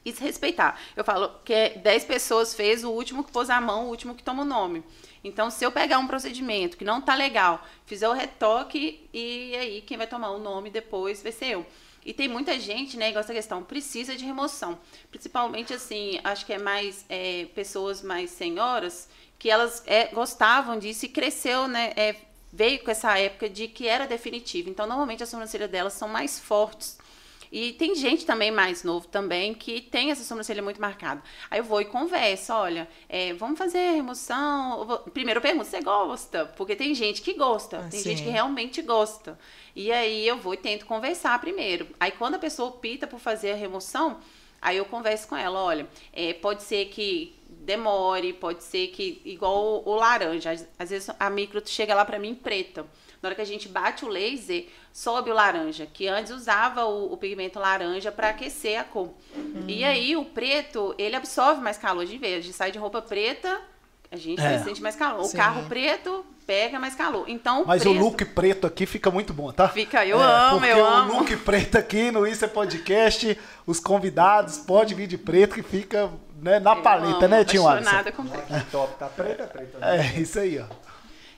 e se respeitar. Eu falo que 10 pessoas fez, o último que pôs a mão, o último que toma o nome. Então, se eu pegar um procedimento que não tá legal, fizer o retoque e aí quem vai tomar o nome depois vai ser eu. E tem muita gente, né, igual essa questão, precisa de remoção. Principalmente, assim, acho que é mais é, pessoas mais senhoras, que elas é, gostavam disso e cresceu, né, é, veio com essa época de que era definitivo. Então, normalmente as sobrancelhas delas são mais fortes. E tem gente também mais novo também que tem essa sobrancelha muito marcada. Aí eu vou e converso, olha, é, vamos fazer remoção. Primeiro eu pergunto, você gosta? Porque tem gente que gosta, ah, tem sim. gente que realmente gosta. E aí eu vou e tento conversar primeiro. Aí quando a pessoa opta por fazer a remoção, aí eu converso com ela, olha, é, pode ser que demore, pode ser que igual o, o laranja, às, às, vezes a micro chega lá para mim preta. Na hora que a gente bate o laser, sobe o laranja, que antes usava o, o pigmento laranja para aquecer a cor. Hum. E aí o preto, ele absorve mais calor. A gente sai de roupa preta, a gente é. sente mais calor. Sim. O carro preto pega mais calor. Então, Mas preto... o look preto aqui fica muito bom, tá? Fica, eu é, amo, eu amo. o look preto aqui no Isso é Podcast, os convidados podem vir de preto que fica né, na eu paleta, amo, né, Tio Alisson? com preto. É. Top, tá preta, preta. Né? É, isso aí, ó.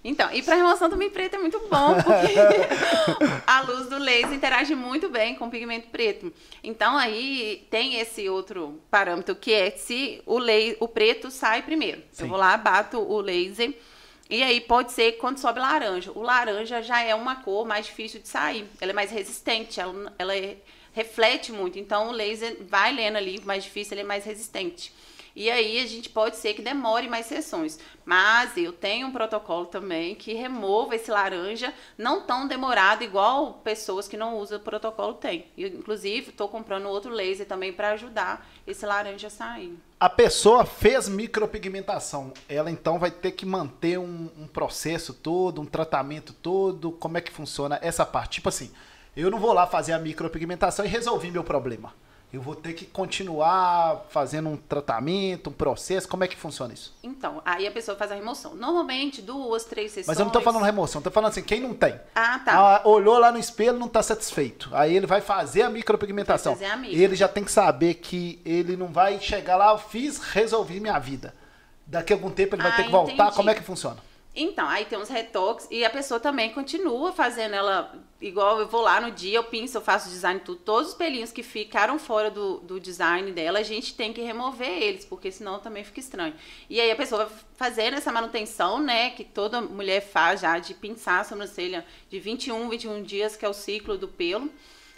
Então, e para remoção também preto é muito bom, porque a luz do laser interage muito bem com o pigmento preto. Então, aí tem esse outro parâmetro, que é se o, laser, o preto sai primeiro. Sim. Eu vou lá, bato o laser e aí pode ser quando sobe laranja. O laranja já é uma cor mais difícil de sair. Ela é mais resistente, ela, ela é, reflete muito. Então o laser vai lendo ali, mais difícil, ele é mais resistente. E aí a gente pode ser que demore mais sessões. Mas eu tenho um protocolo também que remova esse laranja não tão demorado igual pessoas que não usam o protocolo têm. Eu, inclusive, estou comprando outro laser também para ajudar esse laranja a sair. A pessoa fez micropigmentação, ela então vai ter que manter um, um processo todo, um tratamento todo. Como é que funciona essa parte? Tipo assim, eu não vou lá fazer a micropigmentação e resolvi meu problema eu vou ter que continuar fazendo um tratamento, um processo? Como é que funciona isso? Então, aí a pessoa faz a remoção. Normalmente, duas, três sessões. Mas eu não estou falando remoção, estou falando assim, quem não tem. Ah, tá. Ah, olhou lá no espelho não está satisfeito. Aí ele vai fazer a micropigmentação. Vai fazer a micro. Ele já tem que saber que ele não vai chegar lá, fiz, resolvi minha vida. Daqui a algum tempo ele vai ah, ter que voltar. Entendi. Como é que funciona? Então, aí tem uns retoques e a pessoa também continua fazendo ela igual eu vou lá no dia, eu pinço, eu faço design tudo, todos os pelinhos que ficaram fora do, do design dela, a gente tem que remover eles, porque senão também fica estranho. E aí a pessoa vai fazendo essa manutenção, né, que toda mulher faz já de pinçar a sobrancelha de 21, 21 dias, que é o ciclo do pelo.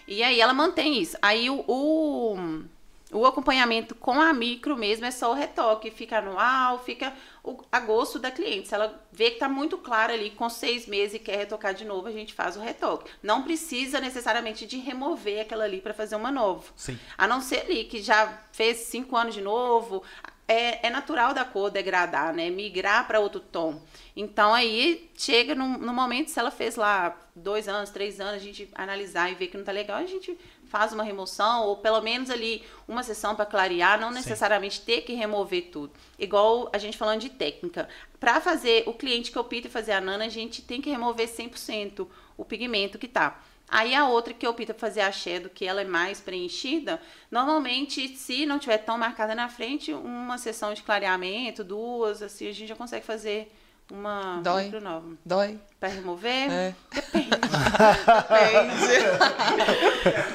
E aí ela mantém isso. Aí o, o o acompanhamento com a micro mesmo é só o retoque, fica anual, fica o, a gosto da cliente. Se ela vê que está muito claro ali, com seis meses e quer retocar de novo, a gente faz o retoque. Não precisa necessariamente de remover aquela ali para fazer uma nova. Sim. A não ser ali que já fez cinco anos de novo, é, é natural da cor degradar, né? Migrar para outro tom. Então aí chega no, no momento, se ela fez lá dois anos, três anos, a gente analisar e ver que não tá legal, a gente faz uma remoção, ou pelo menos ali uma sessão para clarear, não necessariamente Sim. ter que remover tudo. Igual a gente falando de técnica. Para fazer o cliente que opta fazer a nana, a gente tem que remover 100% o pigmento que tá. Aí a outra que opta por fazer a shadow, que ela é mais preenchida, normalmente, se não tiver tão marcada na frente, uma sessão de clareamento, duas, assim, a gente já consegue fazer uma Dói. nova. Dói. Para remover? É. Depende. Depende.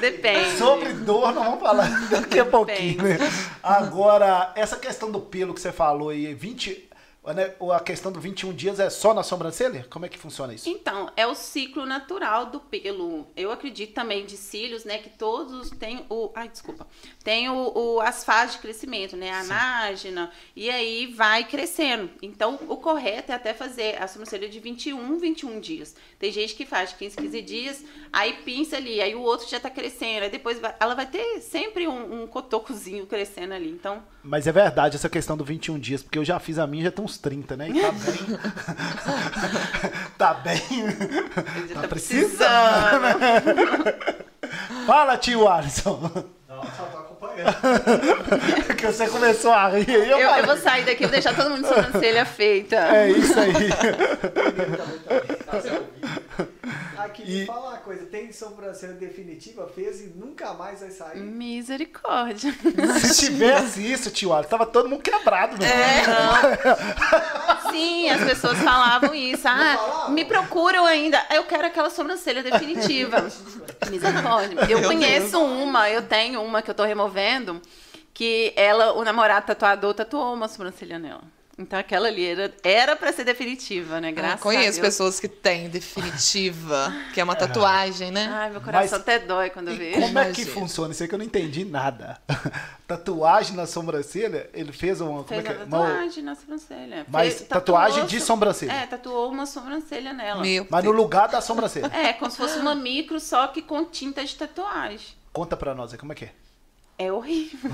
Depende. Sobre dor, não vamos falar daqui a pouquinho. Né? Agora, essa questão do pelo que você falou aí, 20, né, a questão do 21 dias é só na sobrancelha? Como é que funciona isso? Então, é o ciclo natural do pelo. Eu acredito também de cílios, né? Que todos têm o. Ai, desculpa. Tem o, o as fases de crescimento, né? A anágena. E aí vai crescendo. Então, o correto é até fazer a sobrancelha de 21, 21 dias. Tem gente que faz 15, 15 dias, aí pinça ali, aí o outro já tá crescendo. Aí depois vai, ela vai ter sempre um, um cotocozinho crescendo ali. Então. Mas é verdade essa questão do 21 dias, porque eu já fiz a minha já tem uns 30, né? E tá bem. tá bem. Tá, tá precisando. Né? Fala, tio Alisson. Não, só tô acompanhando. que você começou a rir. Eu, eu, eu, vou sair daqui, vou deixar todo mundo de sobrancelha feita. É isso aí. Aqui, e... me fala uma coisa, tem sobrancelha definitiva, fez e nunca mais vai sair? Misericórdia. Se tivesse isso, tio Alisson, tava todo mundo quebrado. É, Sim, as pessoas falavam isso. Ah, me procuram ainda. Eu quero aquela sobrancelha definitiva. Misericórdia. Eu conheço uma, eu tenho uma que eu tô removendo, que ela, o namorado tatuador, tatuou uma sobrancelha nela. Então aquela ali era, era pra ser definitiva, né? Graças ah, conheço pessoas que têm definitiva, que é uma tatuagem, né? Ai, meu coração Mas, até dói quando eu vejo. Como é que funciona? Isso aí que eu não entendi nada. tatuagem na sobrancelha? Ele fez uma. Fez como é que é? tatuagem uma... na sobrancelha. Mas fez, tatuagem tatuou, de sobrancelha? É, tatuou uma sobrancelha nela. Meu Mas Deus. no lugar da sobrancelha. É, como se fosse uma micro, só que com tinta de tatuagem. Conta pra nós aí, como é que é? É horrível.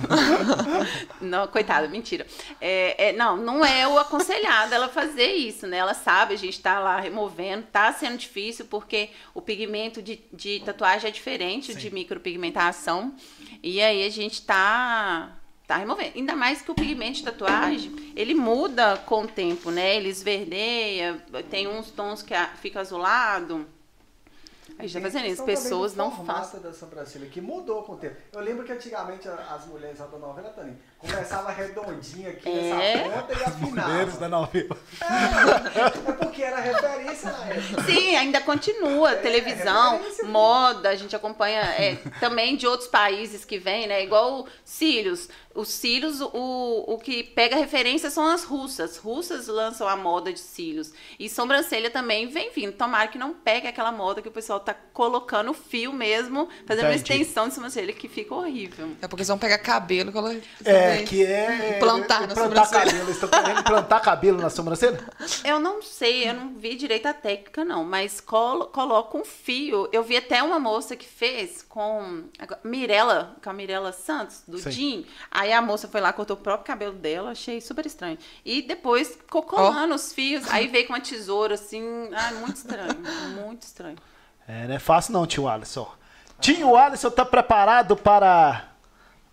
não, coitada, mentira. É, é, não, não é o aconselhado ela fazer isso, né? Ela sabe, a gente está lá removendo, tá sendo difícil porque o pigmento de, de tatuagem é diferente Sim. de micropigmentação. E aí a gente tá tá removendo. Ainda mais que o pigmento de tatuagem, ele muda com o tempo, né? Ele esverdeia, tem uns tons que fica azulado. A gente tá fazendo isso, pessoas não fazem. da sobrancelha que mudou com o tempo. Eu lembro que antigamente as mulheres da novela também começava redondinha aqui é? nessa ponta e afinava. Mulheres da novela. É, é porque era referência na época. Sim, ainda continua. É, televisão, moda, a gente acompanha é, também de outros países que vem, né? Igual cílios. Os cílios, o, o que pega referência são as russas. Russas lançam a moda de cílios. E sobrancelha também vem vindo. Tomara que não pegue aquela moda que o pessoal tá colocando fio mesmo, fazendo Entendi. uma extensão de sobrancelha que fica horrível. É porque eles vão pegar cabelo. É, que é. Plantar na plantar cabelo. Eles estão querendo plantar cabelo na sobrancelha? Eu não sei, eu não vi direito a técnica, não. Mas colo, coloca um fio. Eu vi até uma moça que fez com Mirella, com a Mirella Santos, do Sim. Jim. Aí a moça foi lá, cortou o próprio cabelo dela, achei super estranho. E depois ficou colando oh. os fios, aí veio com uma tesoura, assim, ah, muito estranho, muito estranho. É, não é fácil não, tio Alisson. Tio Alisson tá preparado para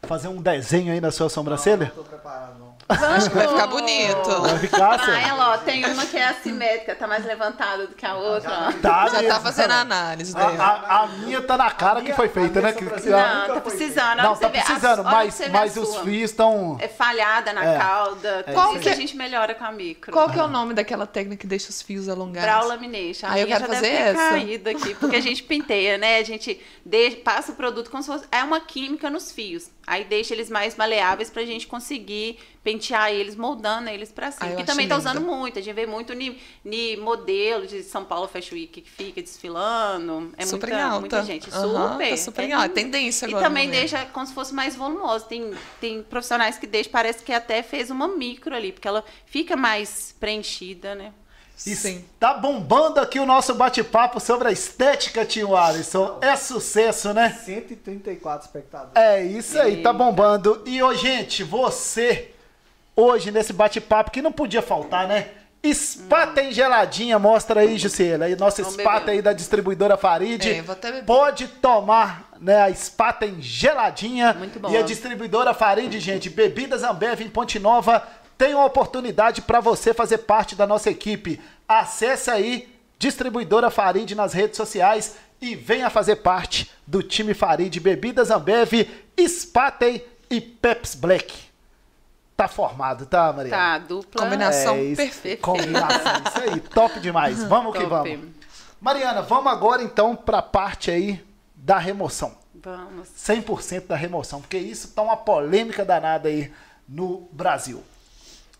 fazer um desenho aí na sua sobrancelha? Não, não tô preparado, não. Acho que vai ficar bonito. Vai ficar, assim. Ah, ela, ó, tem uma que é assimétrica, tá mais levantada do que a outra. Já, tá, já tá fazendo a análise. A, a, a, minha tá na cara que foi feita, né? Que, não, tá precisando. Não, tá precisando, mas, mas os fios estão... É falhada na é. cauda. É. Qual que a gente melhora com a micro. Qual que é o nome daquela técnica que deixa os fios alongados? Brow lamination. Aí eu quero fazer essa. caído aqui, porque a gente penteia, né? A gente deixa, passa o produto como se fosse... É uma química nos fios. Aí deixa eles mais maleáveis pra gente conseguir pentear eles, moldando eles pra cima. que também tá usando muito. A gente vê muito ni, ni modelo de São Paulo Fashion Week que fica desfilando. É super muita, alta. muita gente. Uhum, super. Tá super é, alta. Tendência agora. E também deixa como se fosse mais volumoso. Tem, tem profissionais que deixam, parece que até fez uma micro ali, porque ela fica mais preenchida, né? E Sim. tá bombando aqui o nosso bate-papo sobre a estética, tio Alisson. É sucesso, né? 134 espectadores. É isso aí, tá bombando. E, ô, gente, você hoje nesse bate-papo que não podia faltar, né? Spaten geladinha, mostra aí, Juscelia. Aí nossa Spaten aí da distribuidora Farid. É, pode tomar, né, a Spaten geladinha. Muito bom. E a distribuidora Farid, gente, bebidas Ambev em Ponte Nova, tem uma oportunidade para você fazer parte da nossa equipe. Acesse aí distribuidora Farid nas redes sociais e venha fazer parte do time Farid Bebidas Ambev, Spaten e Peps Black. Tá formado, tá, Maria? Tá, dupla. Combinação é, perfeita. Combinação, isso aí, top demais. Vamos que vamos. Mariana, vamos agora então para a parte aí da remoção. Vamos. 100% da remoção, porque isso tá uma polêmica danada aí no Brasil.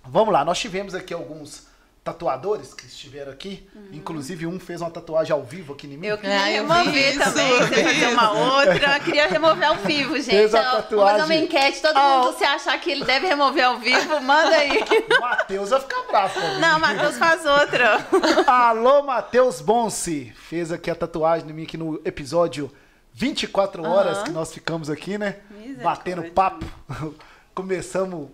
Vamos lá, nós tivemos aqui alguns tatuadores que estiveram aqui. Uhum. Inclusive, um fez uma tatuagem ao vivo aqui em mim. Eu queria ah, remover eu também, você fazer uma outra. Eu queria remover ao vivo, gente. Fez a tatuagem... Vou fazer uma enquete, todo ao... mundo se achar que ele deve remover ao vivo, manda aí. Matheus vai ficar bravo comigo. Não, Matheus faz outra. Alô, Matheus Bonsi. Fez aqui a tatuagem em mim aqui no episódio 24 horas uhum. que nós ficamos aqui, né? Batendo papo. Começamos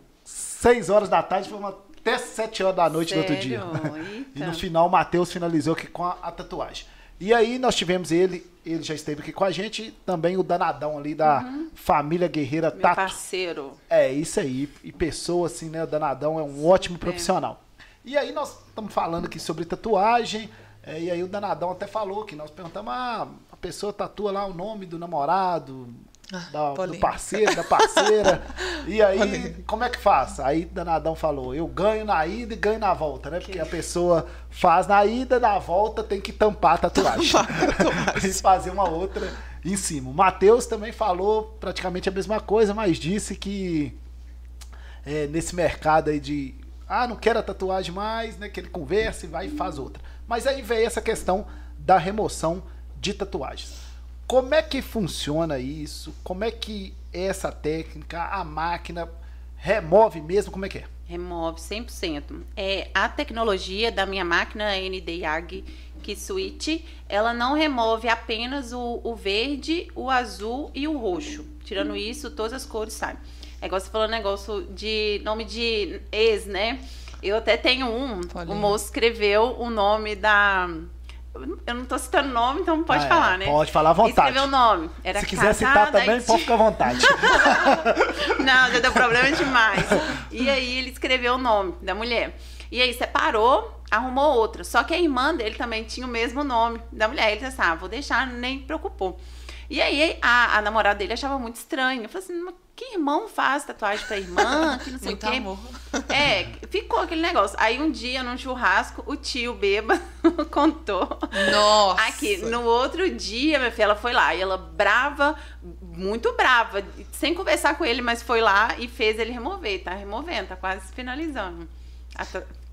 6 horas da tarde, foi uma até 7 horas da noite Sério? do outro dia. e no final, o Matheus finalizou aqui com a, a, tatuagem. E aí nós tivemos ele, ele já esteve aqui com a gente, também o danadão ali da uhum. família Guerreira Meu Tato. parceiro. É, isso aí. E pessoa assim, né? O danadão é um ótimo profissional. E aí nós estamos falando aqui sobre tatuagem. É, e aí o danadão até falou que nós perguntamos, ah, a pessoa tatua lá o nome do namorado, da, do parceiro, da parceira. e aí, polêmica. como é que faz? Aí Danadão falou: eu ganho na ida e ganho na volta, né? Porque a pessoa faz na ida, na volta tem que tampar a tatuagem. e fazer uma outra em cima. O Matheus também falou praticamente a mesma coisa, mas disse que é, nesse mercado aí de ah, não quero a tatuagem mais, né? Que ele conversa e vai e faz outra. Mas aí veio essa questão da remoção de tatuagens. Como é que funciona isso? Como é que é essa técnica, a máquina remove mesmo? Como é que é? Remove 100%. É, a tecnologia da minha máquina ND-YAG que Switch, ela não remove apenas o, o, verde, o azul e o roxo. Tirando isso, todas as cores saem. É igual você falou negócio de nome de ex, né? Eu até tenho um, o moço escreveu o nome da eu não tô citando nome, então pode ah, é. falar, é. né? Pode falar à vontade. Escreveu o nome. Era Se quiser citar também, pode ficar à vontade. não, já deu problema demais. E aí ele escreveu o nome da mulher. E aí separou, arrumou outra. Só que a irmã dele também tinha o mesmo nome da mulher. Ele disse assim: ah, vou deixar, nem preocupou. E aí a, a namorada dele achava muito estranho. Eu falei assim, que irmão faz tatuagem pra irmã? Que não sei muito o quê. Amor. É, ficou aquele negócio. Aí um dia, num churrasco, o tio beba contou. Nossa! Aqui, no outro dia, minha filha, ela foi lá. E ela brava, muito brava, sem conversar com ele, mas foi lá e fez ele remover. Tá removendo, tá quase finalizando.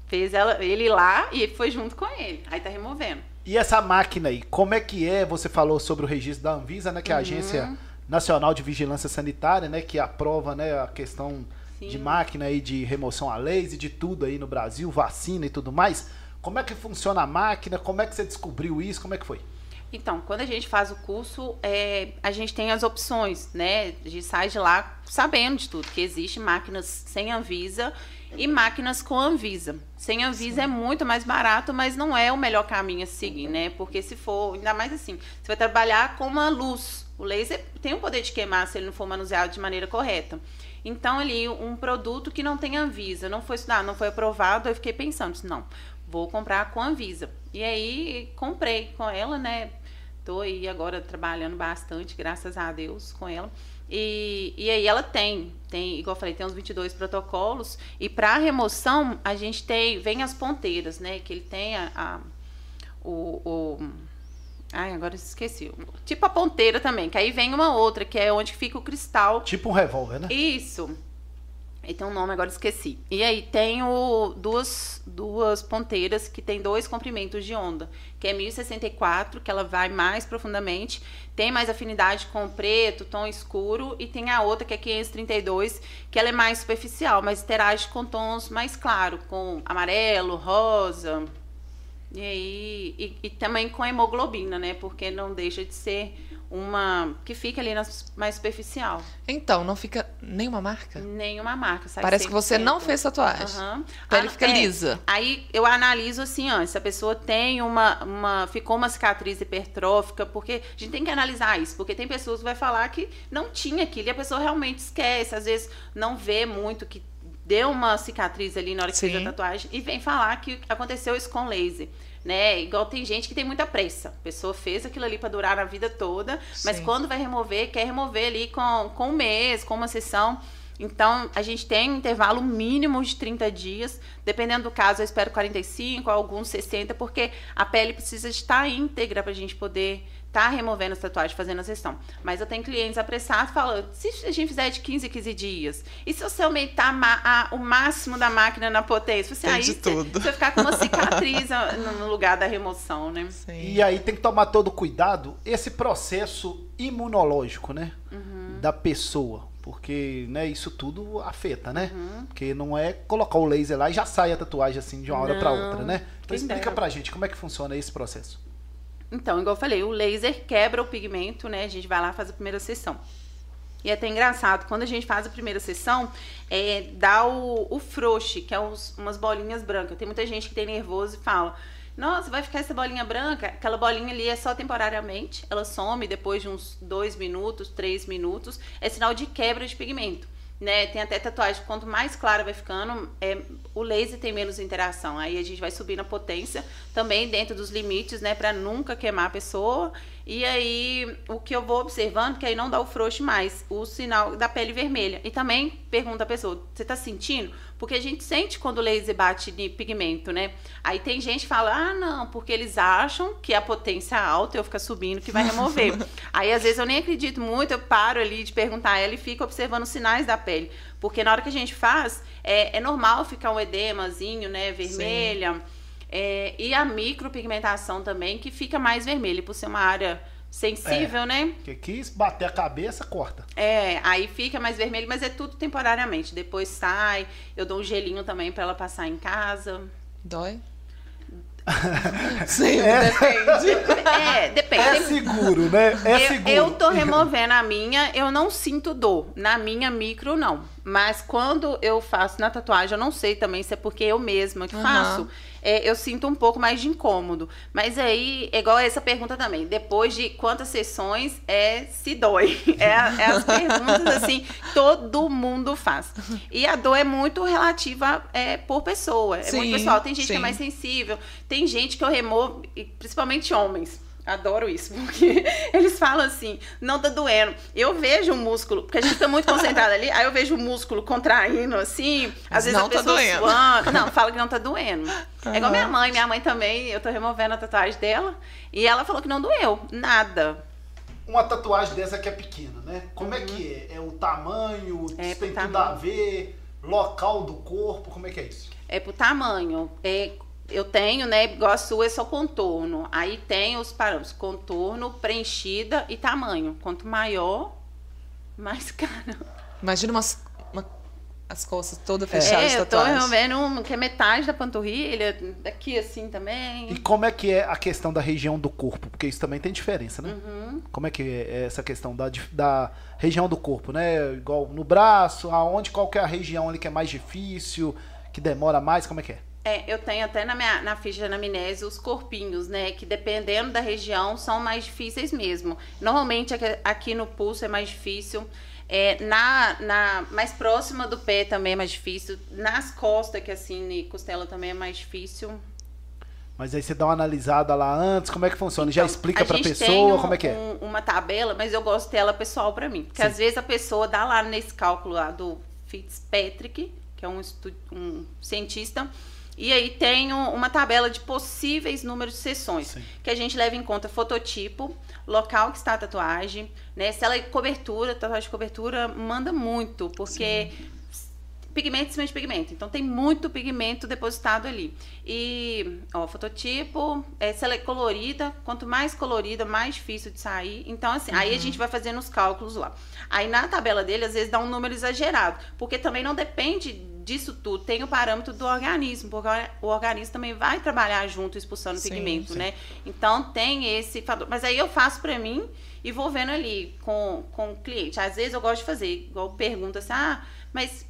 Fez ela, ele lá e foi junto com ele. Aí tá removendo. E essa máquina aí, como é que é? Você falou sobre o registro da Anvisa, né? Que é a uhum. Agência Nacional de Vigilância Sanitária, né? Que aprova né, a questão Sim. de máquina aí de remoção a leis e de tudo aí no Brasil, vacina e tudo mais. Como é que funciona a máquina? Como é que você descobriu isso? Como é que foi? Então, quando a gente faz o curso, é, a gente tem as opções, né? A gente sai de lá sabendo de tudo, que existe máquinas sem Anvisa e máquinas com Anvisa. Sem Anvisa Sim. é muito mais barato, mas não é o melhor caminho a seguir, né? Porque se for, ainda mais assim, você vai trabalhar com uma luz. O laser tem o poder de queimar se ele não for manuseado de maneira correta. Então, ali, um produto que não tem Anvisa, não foi estudado, não foi aprovado, eu fiquei pensando, não, vou comprar com Anvisa. E aí, comprei com ela, né? Tô aí agora trabalhando bastante, graças a Deus, com ela. E, e aí ela tem, tem, igual eu falei, tem uns 22 protocolos. E para remoção, a gente tem, vem as ponteiras, né? Que ele tem a, a o, o Ai, agora esqueci. Tipo a ponteira também, que aí vem uma outra, que é onde fica o cristal. Tipo um revólver, né? Isso. E tem um nome, agora esqueci. E aí tem o, duas, duas ponteiras que tem dois comprimentos de onda, que é 1064, que ela vai mais profundamente, tem mais afinidade com preto, tom escuro, e tem a outra que é 532, que ela é mais superficial, mas interage com tons mais claros, com amarelo, rosa, e aí e, e também com hemoglobina, né? Porque não deixa de ser uma que fica ali na, mais superficial. Então, não fica nenhuma marca? Nenhuma marca, sabe? Parece 100%. que você não fez tatuagem. Uhum. A pele ah, fica é, lisa. Aí eu analiso assim antes, se a pessoa tem uma, uma ficou uma cicatriz hipertrófica, porque a gente tem que analisar isso, porque tem pessoas que vai falar que não tinha aquilo e a pessoa realmente esquece, às vezes não vê muito que deu uma cicatriz ali na hora que Sim. fez a tatuagem e vem falar que aconteceu isso com laser né? Igual tem gente que tem muita pressa. A pessoa fez aquilo ali para durar a vida toda, Sim. mas quando vai remover, quer remover ali com, com um mês, com uma sessão. Então, a gente tem um intervalo mínimo de 30 dias. Dependendo do caso, eu espero 45, alguns 60, porque a pele precisa estar íntegra para a gente poder tá removendo as tatuagens, fazendo a sessão. Mas eu tenho clientes apressados falando, se a gente fizer de 15 15 dias, e se você aumentar a, o máximo da máquina na potência, você, aí você, você vai ficar com uma cicatriz no lugar da remoção, né? Sim. E aí tem que tomar todo cuidado, esse processo imunológico, né? Uhum. Da pessoa. Porque, né, isso tudo afeta, né? Uhum. Porque não é colocar o laser lá e já sai a tatuagem assim de uma hora para outra, né? Então explica dera. pra gente como é que funciona esse processo. Então, igual eu falei, o laser quebra o pigmento, né? A gente vai lá faz a primeira sessão. E é até engraçado, quando a gente faz a primeira sessão, é, dá o, o frouxe, que é umas bolinhas brancas. Tem muita gente que tem nervoso e fala, nossa, vai ficar essa bolinha branca? Aquela bolinha ali é só temporariamente, ela some depois de uns dois minutos, três minutos. É sinal de quebra de pigmento né? Tem até tatuagem, quanto mais clara vai ficando, é, o laser tem menos interação. Aí a gente vai subindo a potência, também dentro dos limites, né? Para nunca queimar a pessoa. E aí, o que eu vou observando, que aí não dá o frouxo mais, o sinal da pele vermelha. E também pergunta a pessoa, você tá sentindo? Porque a gente sente quando o laser bate de pigmento, né? Aí tem gente que fala, ah, não, porque eles acham que a potência é alta, eu ficar subindo, que vai remover. aí, às vezes, eu nem acredito muito, eu paro ali de perguntar a ela e fico observando os sinais da pele. Porque na hora que a gente faz, é, é normal ficar um edemazinho, né, vermelha. É, e a micropigmentação também, que fica mais vermelha, por ser uma área sensível, é, né? Que quis bater a cabeça, corta. É, aí fica mais vermelho, mas é tudo temporariamente. Depois sai, eu dou um gelinho também para ela passar em casa. Dói? Sim, é. depende. É, depende. É seguro, né? É eu, seguro. Eu tô removendo a minha, eu não sinto dor. Na minha micro, não. Mas quando eu faço na tatuagem, eu não sei também se é porque eu mesma que uhum. faço é, eu sinto um pouco mais de incômodo. Mas aí, é igual essa pergunta também, depois de quantas sessões é se dói? É, é as perguntas assim, todo mundo faz. E a dor é muito relativa é, por pessoa. É sim, muito pessoal. Tem gente sim. que é mais sensível, tem gente que eu removo, principalmente homens Adoro isso, porque eles falam assim, não tá doendo. Eu vejo o músculo, porque a gente tá muito concentrado ali, aí eu vejo o músculo contraindo assim, às vezes não a tá pessoa tá doendo. Suando. Não, fala que não tá doendo. Uhum. É igual minha mãe, minha mãe também, eu tô removendo a tatuagem dela, e ela falou que não doeu, nada. Uma tatuagem dessa que é pequena, né? Como uhum. é que é? É o tamanho, é tem tudo a ver, local do corpo, como é que é isso? É pro tamanho. É eu tenho, né, igual a sua, é só contorno. Aí tem os parâmetros, contorno, preenchida e tamanho. Quanto maior, mais caro. Imagina umas, uma, as costas todas fechadas é, eu tô vendo um, que é metade da panturrilha, daqui assim também. E como é que é a questão da região do corpo? Porque isso também tem diferença, né? Uhum. Como é que é essa questão da, da região do corpo, né? Igual no braço, aonde, qual que é a região ali que é mais difícil, que demora mais, como é que é? É, eu tenho até na, minha, na ficha de anamnese os corpinhos, né? Que dependendo da região são mais difíceis mesmo. Normalmente aqui, aqui no pulso é mais difícil. É, na, na mais próxima do pé também é mais difícil. Nas costas, que assim, costela também é mais difícil. Mas aí você dá uma analisada lá antes, como é que funciona? Então, Já explica pra pessoa um, como é que é? Um, uma tabela, mas eu gosto dela pessoal para mim. Porque Sim. às vezes a pessoa dá lá nesse cálculo lá do Fitzpatrick, que é um, um cientista, e aí tem uma tabela de possíveis números de sessões, Sim. que a gente leva em conta fototipo, local que está a tatuagem, né? Se ela é cobertura, tatuagem de cobertura manda muito, porque Sim. pigmento em cima de pigmento. Então tem muito pigmento depositado ali. E, ó, fototipo, é, se ela é colorida, quanto mais colorida, mais difícil de sair. Então, assim, uhum. aí a uhum. gente vai fazendo os cálculos lá. Aí na tabela dele, às vezes dá um número exagerado, porque também não depende disso tudo tem o parâmetro do organismo, porque o organismo também vai trabalhar junto expulsando o pigmento, sim. né? Então tem esse fator. Mas aí eu faço para mim e vou vendo ali com, com o cliente. Às vezes eu gosto de fazer, igual pergunta assim, ah, mas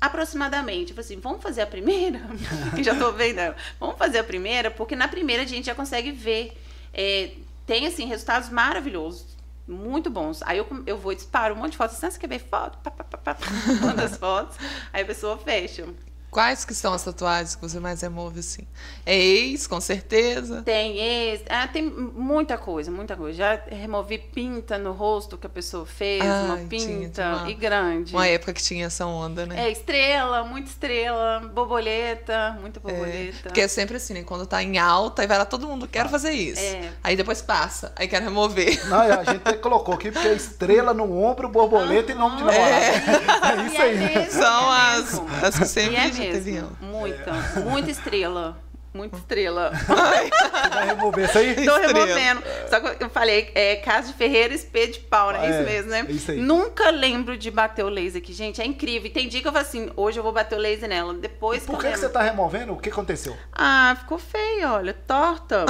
aproximadamente, eu assim, vamos fazer a primeira? já tô vendo. Vamos fazer a primeira, porque na primeira a gente já consegue ver. É, tem, assim, resultados maravilhosos muito bons. Aí eu, eu vou e disparo um monte de fotos. Você quer ver foto? Pá, pá, pá, pá, manda as fotos. Aí a pessoa fecha. Quais que são as tatuagens que você mais remove, assim? É ex, com certeza? Tem ex. Ah, tem muita coisa, muita coisa. Já removi pinta no rosto que a pessoa fez, ah, uma pinta uma, e grande. Uma época que tinha essa onda, né? É, estrela, muita estrela, borboleta, muita é, borboleta. É, porque é sempre assim, né? Quando tá em alta, e vai lá todo mundo, quero fazer isso. É. Aí depois passa, aí quero remover. Não, a gente colocou aqui porque é estrela no ombro, borboleta ah, e nome de namorado. É, é isso aí. É mesmo, São as, as que sempre mesmo. Muita, é. muita estrela. Muita estrela. Você vai remover isso aí? Tô removendo. Só que eu falei, é Casa de Ferreira, espelho de pau, né? É, isso mesmo, né? É isso aí. Nunca lembro de bater o laser aqui, gente. É incrível. E tem dia que eu falo assim, hoje eu vou bater o laser nela. Depois e Por que, que, que você tá removendo? O que aconteceu? Ah, ficou feio, olha. Torta.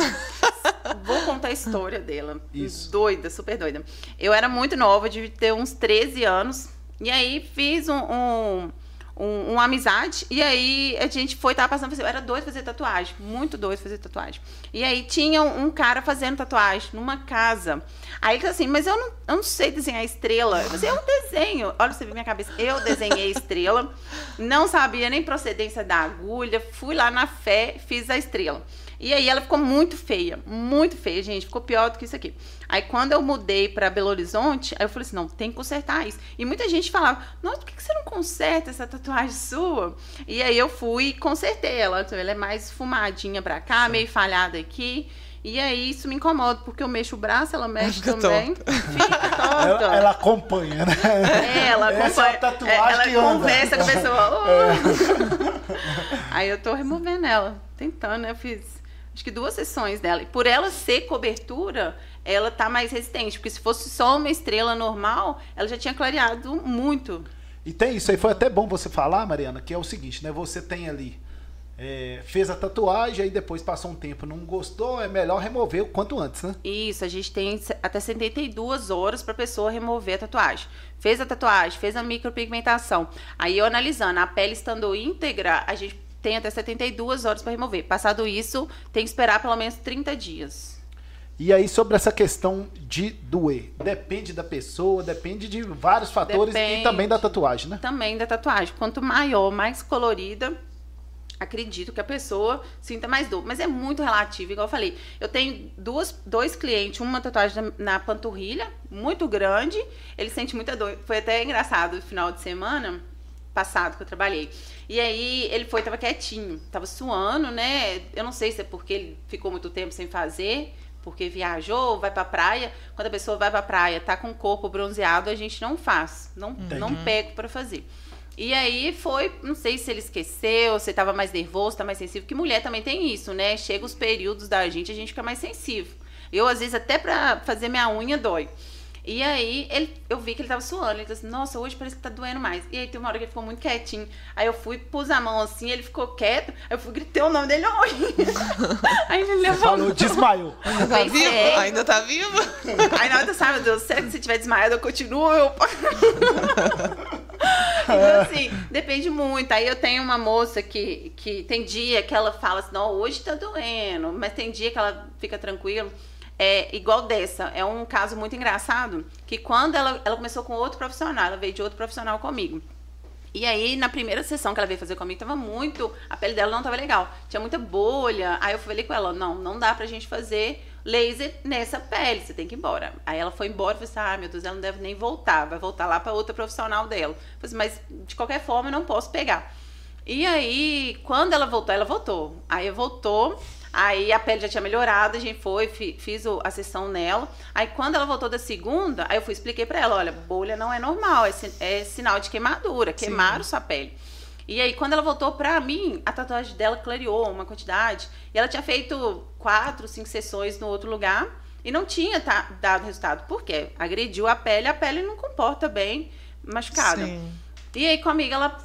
vou contar a história dela. Isso. Doida, super doida. Eu era muito nova, de ter uns 13 anos. E aí fiz um, um um, uma amizade. E aí a gente foi, tava passando, era doido fazer tatuagem, muito doido fazer tatuagem. E aí tinha um, cara fazendo tatuagem numa casa. Aí ele assim, mas eu não, eu não sei desenhar estrela. Eu falei, eu desenho. Olha, você viu minha cabeça. Eu desenhei estrela, não sabia nem procedência da agulha, fui lá na fé, fiz a estrela. E aí ela ficou muito feia, muito feia, gente. Ficou pior do que isso aqui. Aí quando eu mudei para Belo Horizonte, aí eu falei assim, não, tem que consertar isso. E muita gente falava, nossa, por que você não conserta essa tatuagem sua? E aí eu fui e consertei ela. Então, ela é mais fumadinha pra cá, Sim. meio falhada aqui. E aí isso me incomoda, porque eu mexo o braço, ela mexe fica também. Fica torta. Ela, ela, acompanha, né? É, ela acompanha. Essa é a tatuagem ela conversa anda. com a pessoa. Oh. É. Aí eu tô removendo ela, tentando, né? Eu fiz acho que duas sessões dela. E por ela ser cobertura, ela tá mais resistente. Porque se fosse só uma estrela normal, ela já tinha clareado muito. E tem isso aí, foi até bom você falar, Mariana, que é o seguinte, né? Você tem ali. É, fez a tatuagem, aí depois passou um tempo, não gostou, é melhor remover o quanto antes, né? Isso, a gente tem até 72 horas para pessoa remover a tatuagem. Fez a tatuagem, fez a micropigmentação. Aí eu analisando, a pele estando íntegra, a gente tem até 72 horas para remover. Passado isso, tem que esperar pelo menos 30 dias. E aí, sobre essa questão de doer, depende da pessoa, depende de vários fatores depende, e também da tatuagem, né? Também da tatuagem. Quanto maior, mais colorida, acredito que a pessoa sinta mais dor. Mas é muito relativo, igual eu falei. Eu tenho duas, dois clientes, uma tatuagem na, na panturrilha, muito grande, ele sente muita dor. Foi até engraçado no final de semana passado que eu trabalhei. E aí ele foi, tava quietinho, tava suando, né? Eu não sei se é porque ele ficou muito tempo sem fazer, porque viajou, vai pra praia. Quando a pessoa vai pra praia, tá com o corpo bronzeado, a gente não faz, não, uhum. não pego para fazer. E aí foi, não sei se ele esqueceu, se tava mais nervoso, tá mais sensível, que mulher também tem isso, né? Chega os períodos da gente, a gente fica mais sensível. Eu, às vezes, até pra fazer minha unha dói. E aí ele, eu vi que ele tava suando. Ele disse assim, nossa, hoje parece que tá doendo mais. E aí tem uma hora que ele ficou muito quietinho. Aí eu fui, pus a mão assim, ele ficou quieto. Aí eu fui, gritei o nome dele, oi. aí ele levou. Falou, desmaiou. Ainda tá vivo? É. Ainda tá vivo? Aí na hora eu sabe, meu Deus, será que se tiver desmaiado eu continuo? Eu... então, assim, depende muito. Aí eu tenho uma moça que, que tem dia que ela fala assim, não, hoje tá doendo. Mas tem dia que ela fica tranquila é igual dessa. É um caso muito engraçado que quando ela, ela começou com outro profissional, ela veio de outro profissional comigo. E aí, na primeira sessão que ela veio fazer comigo, tava muito. A pele dela não tava legal. Tinha muita bolha. Aí eu falei com ela: não, não dá pra gente fazer laser nessa pele, você tem que ir embora. Aí ela foi embora e falei assim: ah, meu Deus, ela não deve nem voltar, vai voltar lá para outra profissional dela. Eu falei assim, mas de qualquer forma eu não posso pegar. E aí, quando ela voltou, ela voltou. Aí voltou. Aí a pele já tinha melhorado, a gente foi, fiz a sessão nela. Aí quando ela voltou da segunda, aí eu fui expliquei para ela, olha, bolha não é normal, é, é sinal de queimadura, queimaram Sim. sua pele. E aí, quando ela voltou pra mim, a tatuagem dela clareou uma quantidade. E ela tinha feito quatro, cinco sessões no outro lugar e não tinha tá, dado resultado. Por quê? Agrediu a pele, a pele não comporta bem machucada. Sim. E aí, comigo, ela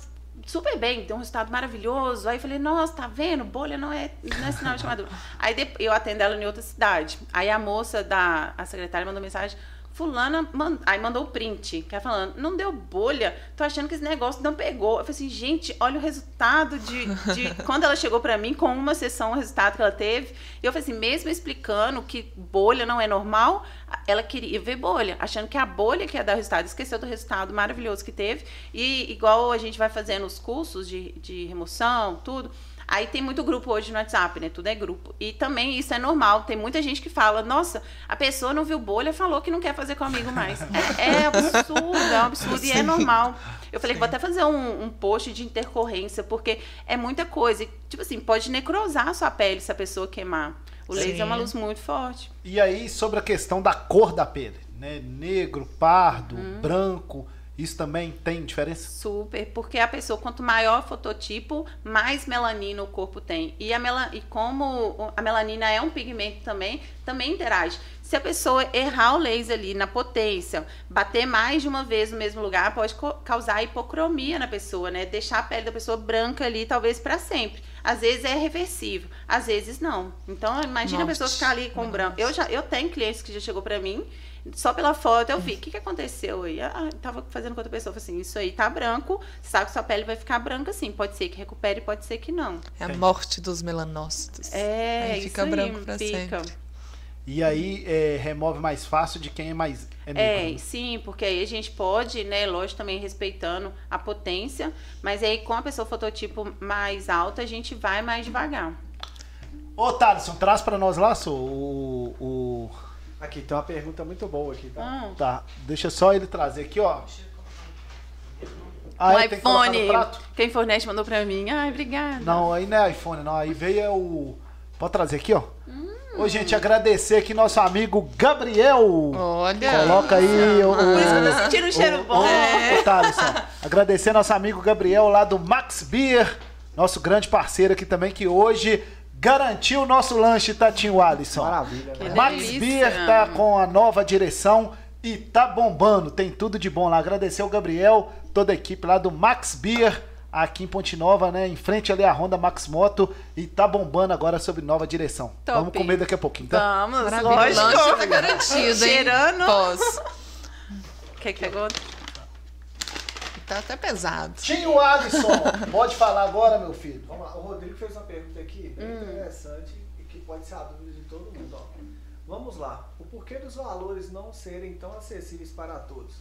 super bem, deu um resultado maravilhoso. Aí eu falei, nossa, tá vendo? Bolha não é, não é sinal de queimadura. Aí eu atendo ela em outra cidade. Aí a moça da a secretária mandou mensagem Fulana, mand... aí mandou o print, que é falando, não deu bolha, tô achando que esse negócio não pegou. Eu falei assim, gente, olha o resultado de. de... Quando ela chegou para mim com uma sessão, o resultado que ela teve. E eu falei assim, mesmo explicando que bolha não é normal, ela queria ver bolha, achando que a bolha que ia dar o resultado, esqueceu do resultado maravilhoso que teve. E igual a gente vai fazendo os cursos de, de remoção, tudo. Aí tem muito grupo hoje no WhatsApp, né? Tudo é grupo. E também isso é normal. Tem muita gente que fala, nossa, a pessoa não viu bolha, falou que não quer fazer comigo mais. É, é absurdo, é um absurdo Sim. e é normal. Eu falei que vou até fazer um, um, post de intercorrência, porque é muita coisa. Tipo assim, pode necrosar a sua pele se a pessoa queimar. O Sim. laser é uma luz muito forte. E aí, sobre a questão da cor da pele, né? Negro, pardo, hum. branco isso também tem diferença? Super, porque a pessoa, quanto maior o fototipo, mais melanina o corpo tem. E, a mela, e como a melanina é um pigmento também, também interage. Se a pessoa errar o laser ali na potência, bater mais de uma vez no mesmo lugar, pode causar hipocromia na pessoa, né? Deixar a pele da pessoa branca ali, talvez para sempre. Às vezes é reversível, às vezes não. Então, imagina Nossa. a pessoa ficar ali com branco. Eu já eu tenho clientes que já chegou para mim só pela foto eu vi. O que, que aconteceu aí? Ah, tava fazendo com outra pessoa. Eu falei assim, isso aí tá branco, sabe que sua pele vai ficar branca assim. Pode ser que recupere, pode ser que não. É a morte dos melanócitos. É, aí fica aí, branco pra fica. sempre. E aí é, remove mais fácil de quem é mais. É, é né? sim, porque aí a gente pode, né, lógico, também respeitando a potência, mas aí com a pessoa fototipo mais alta, a gente vai mais devagar. Ô, Thaleson, traz para nós lá, só, o, o Aqui tem uma pergunta muito boa aqui, tá? Ah. Tá, deixa só ele trazer aqui, ó. Ah, o iPhone. Quem fornece mandou pra mim. Ai, obrigada. Não, aí não é iPhone, não. Aí veio é o. Pode trazer aqui, ó. Hum. Ô, gente, agradecer aqui nosso amigo Gabriel. Olha. Coloca aí o. Por isso que eu tô sentindo um cheiro bom. É. Thaleson. Agradecer nosso amigo Gabriel lá do Max Beer, nosso grande parceiro aqui também, que hoje Garantiu o nosso lanche, Tatinho Alisson. Maravilha. Que Max delícia. Beer tá com a nova direção e tá bombando. Tem tudo de bom lá. Agradecer ao Gabriel, toda a equipe lá do Max Beer, aqui em Ponte Nova, né? Em frente ali a Honda Max Moto. E tá bombando agora sobre nova direção. Top. Vamos comer daqui a pouquinho, tá? Vamos, lógico. O lanche tá garantido, hein? Cheirando. Pós. Quer que pegou? Tá até pesado. Tio Alisson, pode falar agora, meu filho. Vamos lá, o Rodrigo fez uma pergunta aqui hum. interessante e que pode ser a dúvida de todo mundo. Ó. Vamos lá. O porquê dos valores não serem tão acessíveis para todos?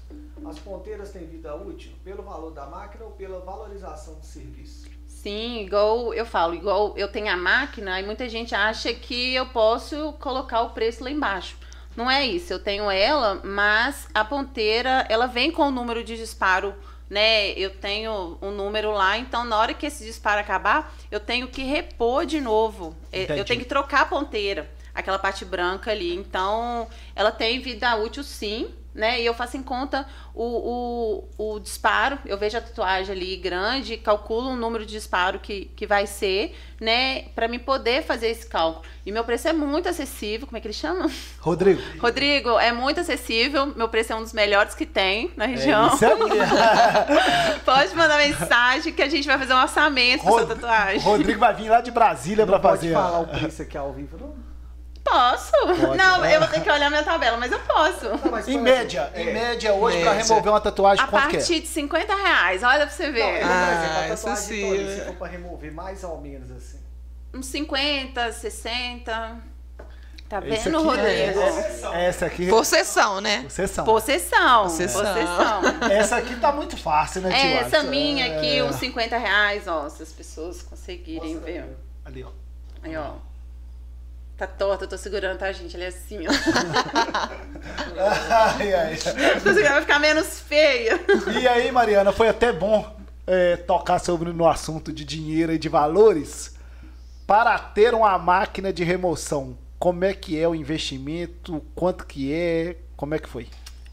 As ponteiras têm vida útil pelo valor da máquina ou pela valorização do serviço? Sim, igual eu falo, igual eu tenho a máquina e muita gente acha que eu posso colocar o preço lá embaixo. Não é isso, eu tenho ela, mas a ponteira, ela vem com o número de disparo né? Eu tenho um número lá, então na hora que esse disparo acabar, eu tenho que repor de novo. É, Entendi. Eu tenho que trocar a ponteira, aquela parte branca ali. Então, ela tem vida útil sim, né? E eu faço em conta o, o, o disparo, eu vejo a tatuagem ali grande, calculo o número de disparo que, que vai ser, né? Para mim poder fazer esse cálculo. E meu preço é muito acessível, como é que ele chama? Rodrigo. Rodrigo, é muito acessível, meu preço é um dos melhores que tem na região. É isso aí. Pode mandar mensagem que a gente vai fazer um orçamento Rod... pra sua tatuagem. Rodrigo vai vir lá de Brasília para fazer. Pode falar o preço aqui ao vivo, não? Posso. Pode, não, né? eu vou ter que olhar minha tabela, mas eu posso. Não, mas em média, é. em média, hoje, média. pra remover uma tatuagem, a quanto que é? A partir de 50 reais, olha pra você ver. Não, eu ah, exemplo, a tatuagem toda, se for pra remover mais ou menos assim. Uns 50, 60... Tá vendo, Rodrigo? É, essa aqui. Possessão, né? Possessão. Possessão. Possessão. Possessão. Essa aqui tá muito fácil, né, tio? É, essa minha aqui, é... uns 50 reais, ó. Se as pessoas conseguirem Nossa, ver. Ali, ó. Aí, ó. Tá torta, eu tô segurando, tá, gente? Ele é assim, ó. ai, ai. Tô segurando, vai ficar menos feia. E aí, Mariana, foi até bom é, tocar sobre no assunto de dinheiro e de valores. Para ter uma máquina de remoção, como é que é o investimento? Quanto que é? Como é que foi?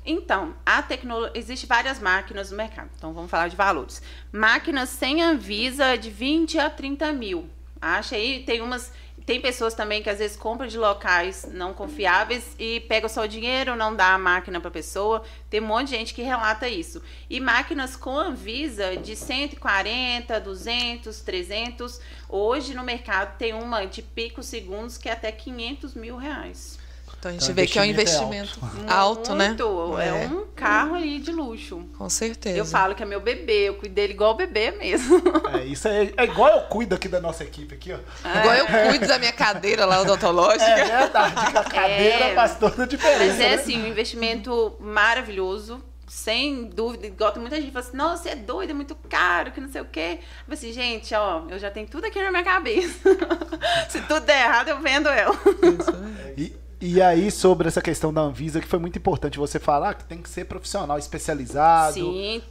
Então, a tecnologia. Existem várias máquinas no mercado. Então, vamos falar de valores. Máquinas sem Anvisa de 20 a 30 mil Acha aí, tem umas. Tem pessoas também que às vezes compram de locais não confiáveis e pega só o dinheiro, não dá a máquina para a pessoa. Tem um monte de gente que relata isso. E máquinas com Anvisa de 140, 200, 300. Hoje no mercado tem uma de pico segundos que é até 500 mil reais. Então a gente então, vê que é um investimento é alto, alto né? Muito. É. é. um carro aí de luxo. Com certeza. Eu falo que é meu bebê, eu cuido dele igual bebê mesmo. É, isso é, é igual eu cuido aqui da nossa equipe aqui, ó. É. Igual eu cuido da minha cadeira lá odontológica. É verdade, a cadeira é. faz toda a diferença. Mas é né? assim, um investimento maravilhoso sem dúvida, igual tem muita gente que fala assim, nossa, você é doido, é muito caro, que não sei o quê. Eu assim, gente, ó, eu já tenho tudo aqui na minha cabeça. Se tudo der errado, eu vendo eu. Isso, e, e aí, sobre essa questão da Anvisa, que foi muito importante você falar que tem que ser profissional especializado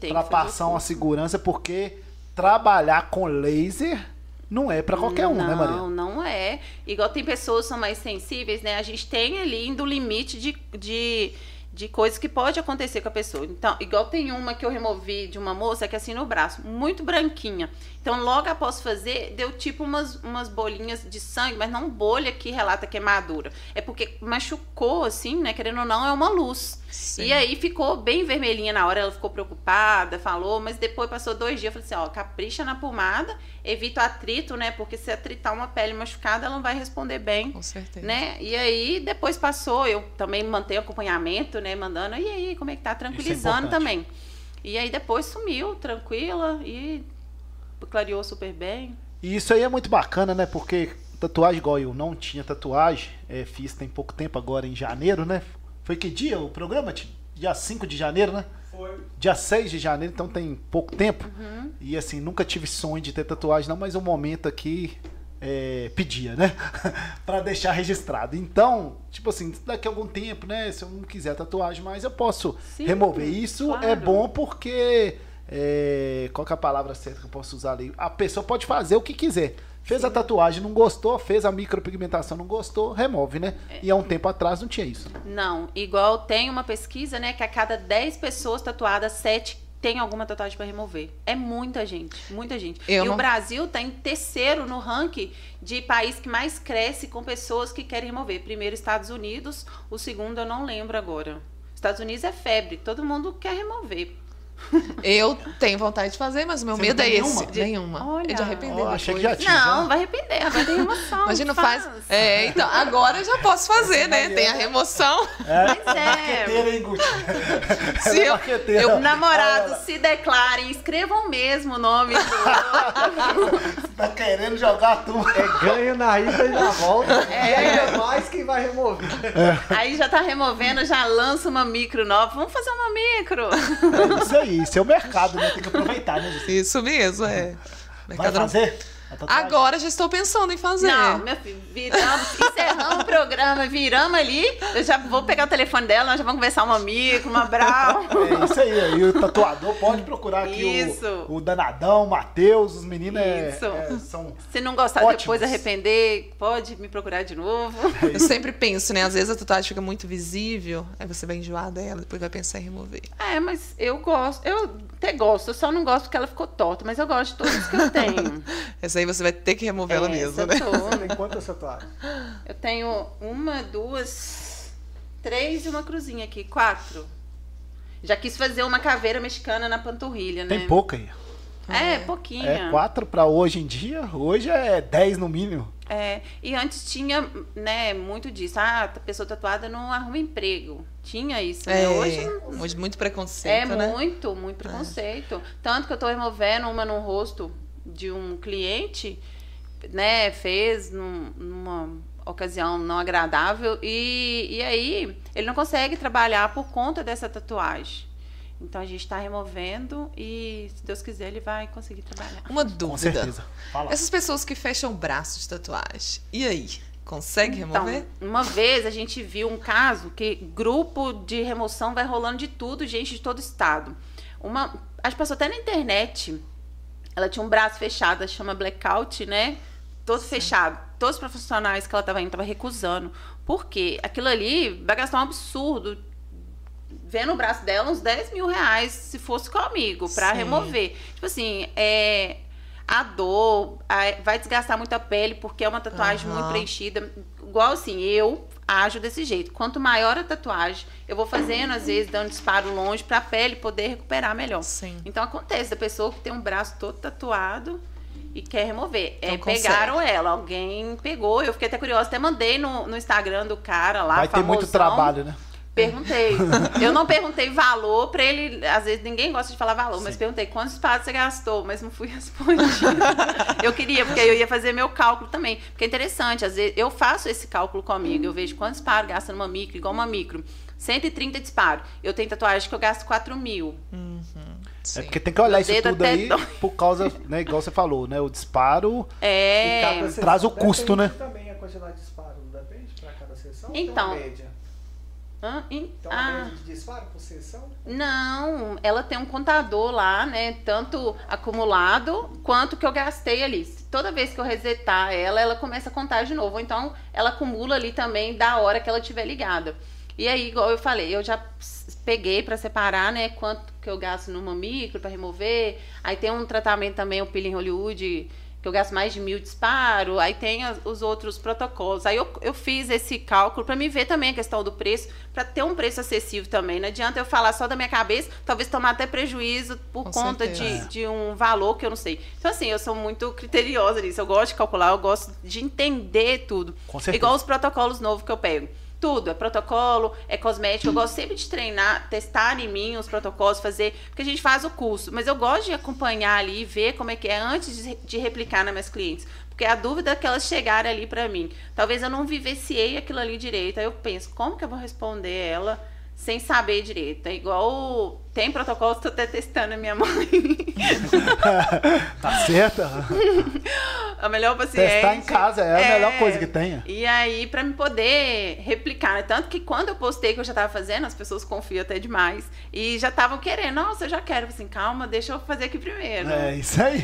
para passar uma segurança, porque trabalhar com laser não é para qualquer um, né, Maria? Não, não é. Igual tem pessoas que são mais sensíveis, né? A gente tem ali indo limite de, de de coisas que pode acontecer com a pessoa. Então, igual tem uma que eu removi de uma moça que é assim no braço, muito branquinha. Então, logo após fazer, deu tipo umas, umas bolinhas de sangue, mas não bolha que relata queimadura. É porque machucou, assim, né? Querendo ou não, é uma luz. Sim. E aí ficou bem vermelhinha na hora, ela ficou preocupada, falou, mas depois passou dois dias, eu falei assim, ó, capricha na pomada, evita o atrito, né? Porque se atritar uma pele machucada, ela não vai responder bem. Com certeza. Né? E aí, depois passou, eu também mantenho acompanhamento, né? Mandando, e aí, como é que tá? É Tranquilizando é também. E aí depois sumiu, tranquila, e clareou super bem. E isso aí é muito bacana, né? Porque tatuagem igual eu não tinha tatuagem, é, fiz tem pouco tempo agora em janeiro, né? Foi que dia o programa? Dia 5 de janeiro, né? Foi. Dia 6 de janeiro, então tem pouco tempo. Uhum. E assim, nunca tive sonho de ter tatuagem, não, mas o momento aqui é, pedia, né? para deixar registrado. Então, tipo assim, daqui a algum tempo, né? Se eu não quiser tatuagem mais, eu posso Sim, remover. Isso é claro. é bom porque é, qual é a palavra certa que eu posso usar ali? A pessoa pode fazer o que quiser. Fez Sim. a tatuagem, não gostou, fez a micropigmentação, não gostou, remove, né? É. E há um tempo atrás não tinha isso. Não, igual tem uma pesquisa, né, que a cada 10 pessoas tatuadas, 7 tem alguma tatuagem para remover. É muita gente, muita gente. Eu e não... o Brasil está em terceiro no ranking de país que mais cresce com pessoas que querem remover. Primeiro, Estados Unidos, o segundo eu não lembro agora. Estados Unidos é febre, todo mundo quer remover. Eu tenho vontade de fazer, mas o meu Você medo é esse. De... Nenhuma. Olha, é de arrepender. Oh, achei que já tinha. Não, vai arrepender, vai ter remoção. Imagina, faz. faz. É, então, agora eu já posso fazer, né? Tem a remoção. É, pois é. hein, Se eu, eu, namorados se declarem, escrevam mesmo o nome do Você tá querendo jogar tudo. É ganho na ida e na volta. É. E ainda mais quem vai remover. É. Aí já tá removendo, já lança uma micro nova. Vamos fazer uma micro. É isso aí isso é o mercado, né? Tem que aproveitar, né? Isso mesmo, é. Vai fazer? Agora já estou pensando em fazer. Não, meu filho, viramos, encerramos o programa, viramos ali. Eu já vou pegar o telefone dela, nós já vamos conversar uma amiga, uma brau. É isso aí. E o tatuador pode procurar aqui isso. o, o Danadão, o Matheus, os meninos é, isso. É, são. Se não gostar ótimos. depois arrepender, pode me procurar de novo. É eu sempre penso, né? Às vezes a tatuagem fica muito visível, aí você vai enjoar dela, depois vai pensar em remover. É, mas eu gosto. Eu até gosto, eu só não gosto porque ela ficou torta, mas eu gosto de todas que eu tenho. Essa aí você vai ter que remover ela mesmo, né? Você tem quantas tatuagens? Eu tenho uma, duas, três e uma cruzinha aqui. Quatro. Já quis fazer uma caveira mexicana na panturrilha, né? Tem pouca aí. É, é pouquinha. É quatro para hoje em dia. Hoje é dez no mínimo. É, e antes tinha, né, muito disso. Ah, a pessoa tatuada não arruma emprego. Tinha isso, né? É, hoje, hoje muito preconceito, É né? muito, muito preconceito. É. Tanto que eu tô removendo uma no rosto de um cliente, né, fez num, numa ocasião não agradável e, e aí ele não consegue trabalhar por conta dessa tatuagem. Então a gente está removendo e, se Deus quiser, ele vai conseguir trabalhar. Uma dúvida. Com certeza. Fala. Essas pessoas que fecham braços de tatuagem, e aí? Consegue então, remover? Uma vez a gente viu um caso que grupo de remoção vai rolando de tudo, gente de todo estado. Uma, a gente passou até na internet ela tinha um braço fechado, chama blackout, né? Todo Sim. fechado. Todos os profissionais que ela estava indo estavam recusando. Por quê? Aquilo ali vai gastar um absurdo. Vendo o braço dela, uns 10 mil reais, se fosse comigo, para remover. Tipo assim, é, a dor, a, vai desgastar muito a pele, porque é uma tatuagem uhum. muito preenchida. Igual assim, eu ajo desse jeito. Quanto maior a tatuagem, eu vou fazendo, às vezes, dando disparo longe para a pele poder recuperar melhor. Sim. Então acontece, da pessoa que tem um braço todo tatuado e quer remover. Então, é, pegaram ela, alguém pegou. Eu fiquei até curiosa, até mandei no, no Instagram do cara lá. Vai famosão. ter muito trabalho, né? Perguntei. Eu não perguntei valor pra ele. Às vezes ninguém gosta de falar valor, Sim. mas perguntei quantos espadas você gastou, mas não fui respondida. eu queria, porque eu ia fazer meu cálculo também. Porque é interessante, às vezes eu faço esse cálculo comigo. Eu vejo quantos disparos gasta numa micro, igual uma micro. 130 disparos. Eu tenho tatuagem que eu gasto 4 mil. Uhum. É porque tem que olhar isso tudo aí dói. por causa, né, igual você falou, né? O disparo é... traz o custo, né? também a quantidade de disparo, não depende para cada sessão? Então, Hã? Então, ah, de disparo por sessão? Não, ela tem um contador lá, né? Tanto acumulado quanto que eu gastei ali. Toda vez que eu resetar ela, ela começa a contar de novo. Então, ela acumula ali também da hora que ela estiver ligada. E aí, igual eu falei, eu já peguei para separar, né? Quanto que eu gasto numa micro para remover. Aí tem um tratamento também, o peeling Hollywood que eu gasto mais de mil disparo, aí tem as, os outros protocolos. Aí eu, eu fiz esse cálculo para me ver também a questão do preço, para ter um preço acessível também. Não adianta eu falar só da minha cabeça, talvez tomar até prejuízo por Com conta de, de um valor que eu não sei. Então, assim, eu sou muito criteriosa nisso. Eu gosto de calcular, eu gosto de entender tudo. Igual os protocolos novos que eu pego tudo, é protocolo, é cosmético. Eu gosto sempre de treinar, testar em mim os protocolos, fazer, porque a gente faz o curso. Mas eu gosto de acompanhar ali e ver como é que é antes de, replicar nas minhas clientes. Porque a dúvida é que elas chegarem ali para mim. Talvez eu não vivenciei aquilo ali direito. Aí eu penso, como que eu vou responder ela sem saber direito? É igual tem protocolos, estou até testando a minha mãe. tá certa? a melhor paciente. Testar em casa é, é a melhor coisa que tenha. E aí, para me poder replicar, né? Tanto que quando eu postei que eu já estava fazendo, as pessoas confiam até demais. E já estavam querendo, nossa, eu já quero. Assim, calma, deixa eu fazer aqui primeiro. É isso aí.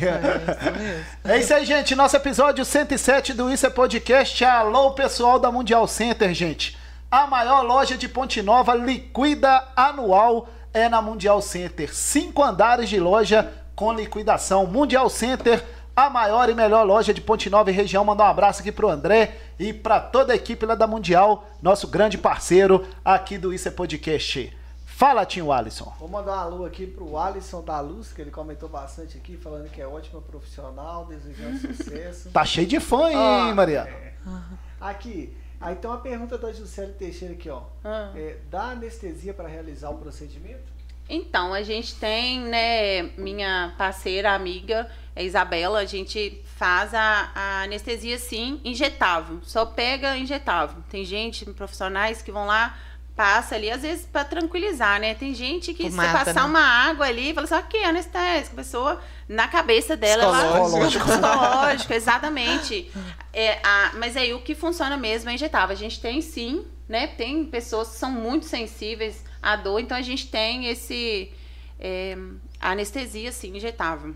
É, é isso aí, gente. Nosso episódio 107 do Isso é Podcast. Alô, pessoal da Mundial Center, gente. A maior loja de Ponte Nova liquida anual é na Mundial Center. Cinco andares de loja com liquidação. Mundial Center, a maior e melhor loja de Ponte Nova e região. Mandar um abraço aqui pro André e para toda a equipe lá da Mundial, nosso grande parceiro aqui do Isso é Podcast. Fala, Tinho Alisson. Vou mandar um alô aqui pro Alisson da Luz, que ele comentou bastante aqui, falando que é ótima profissional, desejando sucesso. Tá cheio de fã, hein, ah, Maria? É. Aqui, Aí tem uma pergunta da Juscelia Teixeira aqui, ó. Ah. É, dá anestesia para realizar o procedimento? Então, a gente tem, né, minha parceira, amiga, a Isabela, a gente faz a, a, anestesia sim, injetável. Só pega injetável. Tem gente, profissionais que vão lá passa ali, às vezes para tranquilizar, né? Tem gente que Tomata, se passar né? uma água ali, fala assim, aqui, anestésico, a pessoa na cabeça dela, psicológico, ela, psicológico exatamente. É, a, mas aí o que funciona mesmo é injetável. A gente tem sim, né? Tem pessoas que são muito sensíveis à dor, então a gente tem esse é, anestesia sim injetável.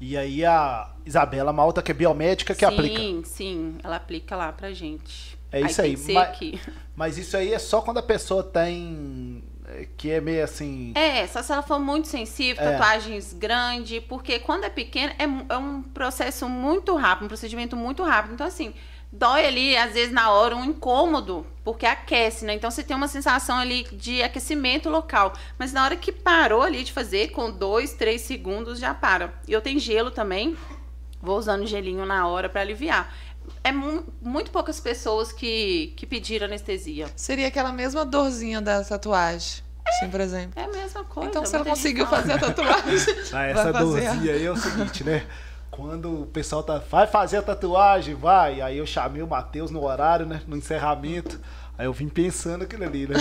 E aí a Isabela Malta, que é biomédica, que sim, aplica. Sim, sim, ela aplica lá pra gente. É isso aí. aí. Mas, mas, isso aí é só quando a pessoa tem. É, que é meio assim. É, só se ela for muito sensível, é. tatuagens grandes, porque quando é pequena é, é um processo muito rápido, um procedimento muito rápido. Então, assim, dói ali, às vezes, na hora, um incômodo, porque aquece, né? Então você tem uma sensação ali de aquecimento local. Mas na hora que parou ali de fazer, com dois, três segundos, já para. E eu tenho gelo também. Vou usando gelinho na hora para aliviar é mu muito poucas pessoas que, que pediram anestesia. Seria aquela mesma dorzinha da tatuagem. Assim, por exemplo. É a mesma coisa. Então, se ela conseguiu fazer a tatuagem. Ah, essa dorzinha aí é o seguinte, né? Quando o pessoal tá, vai fazer a tatuagem, vai. Aí eu chamei o Matheus no horário, né? No encerramento. Aí eu vim pensando aquilo ali, né?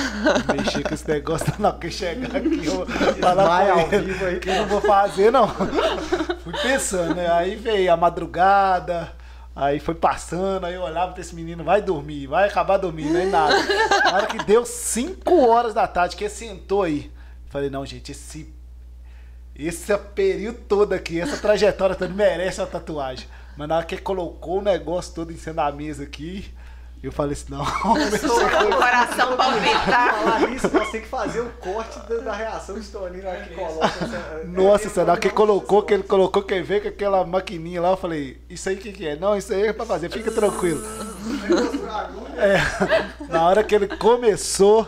Mexer com esse negócio, não, que chegar aqui, eu falar ao vivo aí que eu não vou fazer, não. Fui pensando, né? Aí veio a madrugada, Aí foi passando, aí eu olhava pra esse menino, vai dormir, vai acabar dormindo, nem nada. Na hora que deu 5 horas da tarde, que ele sentou aí, falei, não, gente, esse. Esse período todo aqui, essa trajetória toda merece uma tatuagem. Mas na hora que ele colocou o negócio todo em cima da mesa aqui, Eu falei assim, não. o coração palpitar. Falar isso, nós temos que fazer o corte da, da reação de Toninho na hora que coloca. Essa, Nossa, será que colocou, que ele colocou, quem vê com aquela maquininha lá, eu falei, isso aí o que, que é? Não, isso aí é pra fazer, fica tranquilo. É, na hora que ele começou,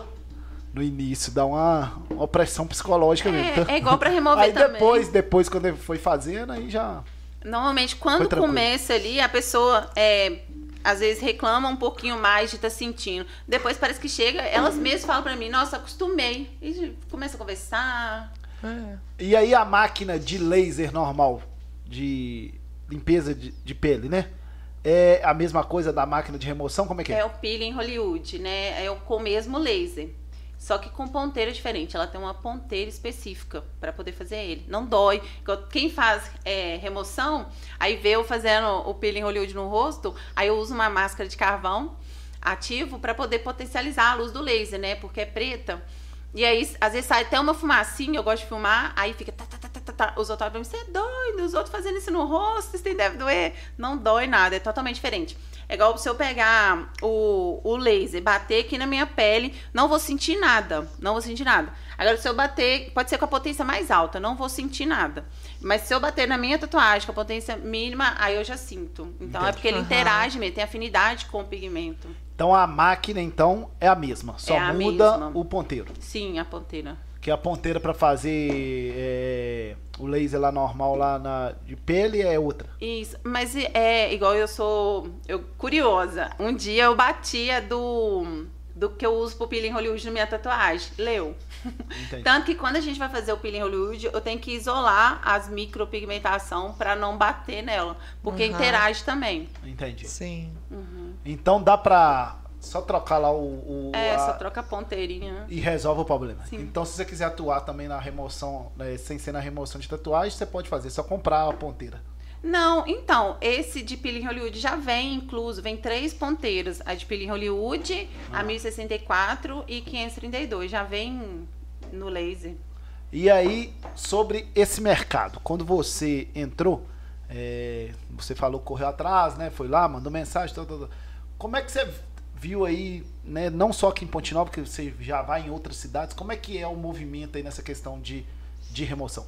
no início, dá uma, uma pressão psicológica mesmo. É, é igual pra remover aí também. depois, depois, quando ele foi fazendo, aí já... Normalmente, quando começa ali, a pessoa é, às vezes reclama um pouquinho mais de estar tá sentindo. Depois parece que chega, elas mesmas falam para mim, nossa, acostumei. E começa a conversar. É. E aí a máquina de laser normal, de limpeza de, de, pele, né? É a mesma coisa da máquina de remoção? Como é que é? É o peeling Hollywood, né? É com o mesmo laser. Só que com ponteira diferente. Ela tem uma ponteira específica para poder fazer ele. Não dói. Quem faz é, remoção, aí vê eu fazendo o peeling Hollywood no rosto, aí eu uso uma máscara de carvão ativo para poder potencializar a luz do laser, né? Porque é preta. E aí, às vezes sai até uma fumacinha, eu gosto de filmar, aí fica. Tá, tá, tá, tá, tá. tá. Os outros falam, você é doido, os outros fazendo isso no rosto, isso deve doer. Não dói nada, é totalmente diferente. É igual se eu pegar o, o laser, bater aqui na minha pele, não vou sentir nada. Não vou sentir nada. Agora, se eu bater, pode ser com a potência mais alta, não vou sentir nada. Mas se eu bater na minha tatuagem com a potência mínima, aí eu já sinto. Então Entendi. é porque ele uhum. interage mesmo, tem afinidade com o pigmento. Então a máquina, então, é a mesma. Só é muda mesma. o ponteiro. Sim, a ponteira. Que a ponteira para fazer é, o laser lá normal lá na, de pele é outra. Isso, mas é igual eu sou eu, curiosa. Um dia eu batia do do que eu uso pro peeling Hollywood na minha tatuagem. Leu. Entendi. Tanto que quando a gente vai fazer o peeling Hollywood, eu tenho que isolar as micropigmentação para não bater nela, porque uhum. interage também. Entendi. Sim. Uhum. Então dá pra só trocar lá o. o é, a... só troca a ponteirinha. E resolve o problema. Sim. Então, se você quiser atuar também na remoção, né, sem ser na remoção de tatuagem, você pode fazer, só comprar a ponteira. Não, então, esse de peeling Hollywood já vem incluso, vem três ponteiras. A de peeling Hollywood, ah. a 1064 e 532. Já vem no laser. E aí, sobre esse mercado, quando você entrou, é, você falou, correu atrás, né? Foi lá, mandou mensagem, tudo, tudo. Como é que você viu aí, né, não só aqui em Ponte Nova, que você já vai em outras cidades, como é que é o movimento aí nessa questão de, de remoção?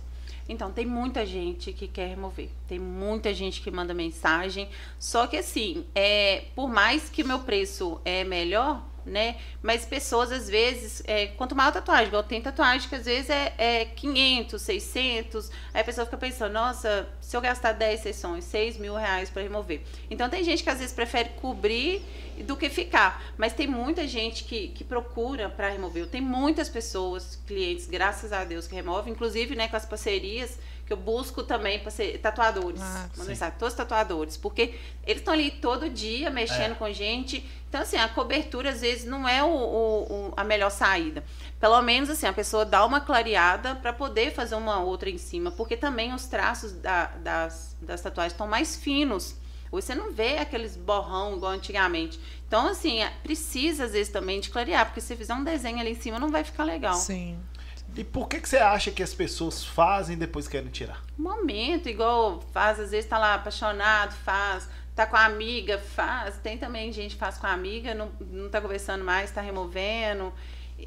Então, tem muita gente que quer remover. Tem muita gente que manda mensagem. Só que assim, é, por mais que meu preço é melhor, né? Mas pessoas, às vezes, é, quanto maior tatuagem, igual tem tatuagem que às vezes é, é 500, 600, aí a pessoa fica pensando, nossa, se eu gastar 10 sessões, 6 mil reais para remover. Então tem gente que às vezes prefere cobrir do que ficar, mas tem muita gente que, que procura para remover. Tem muitas pessoas, clientes, graças a Deus, que removem, inclusive né, com as parcerias que eu busco também para ser tatuadores. Ah, mensagem, todos tatuadores, porque eles estão ali todo dia mexendo é. com gente. Então, assim, a cobertura às vezes não é o, o, o, a melhor saída. Pelo menos, assim, a pessoa dá uma clareada para poder fazer uma outra em cima, porque também os traços da, das, das tatuagens estão mais finos. Você não vê aqueles borrão igual antigamente. Então, assim, é, precisa às vezes também de clarear, porque se fizer um desenho ali em cima não vai ficar legal. Sim. E por que, que você acha que as pessoas fazem e depois querem tirar? Momento, igual faz, às vezes tá lá apaixonado, faz, tá com a amiga, faz. Tem também gente que faz com a amiga, não, não tá conversando mais, tá removendo.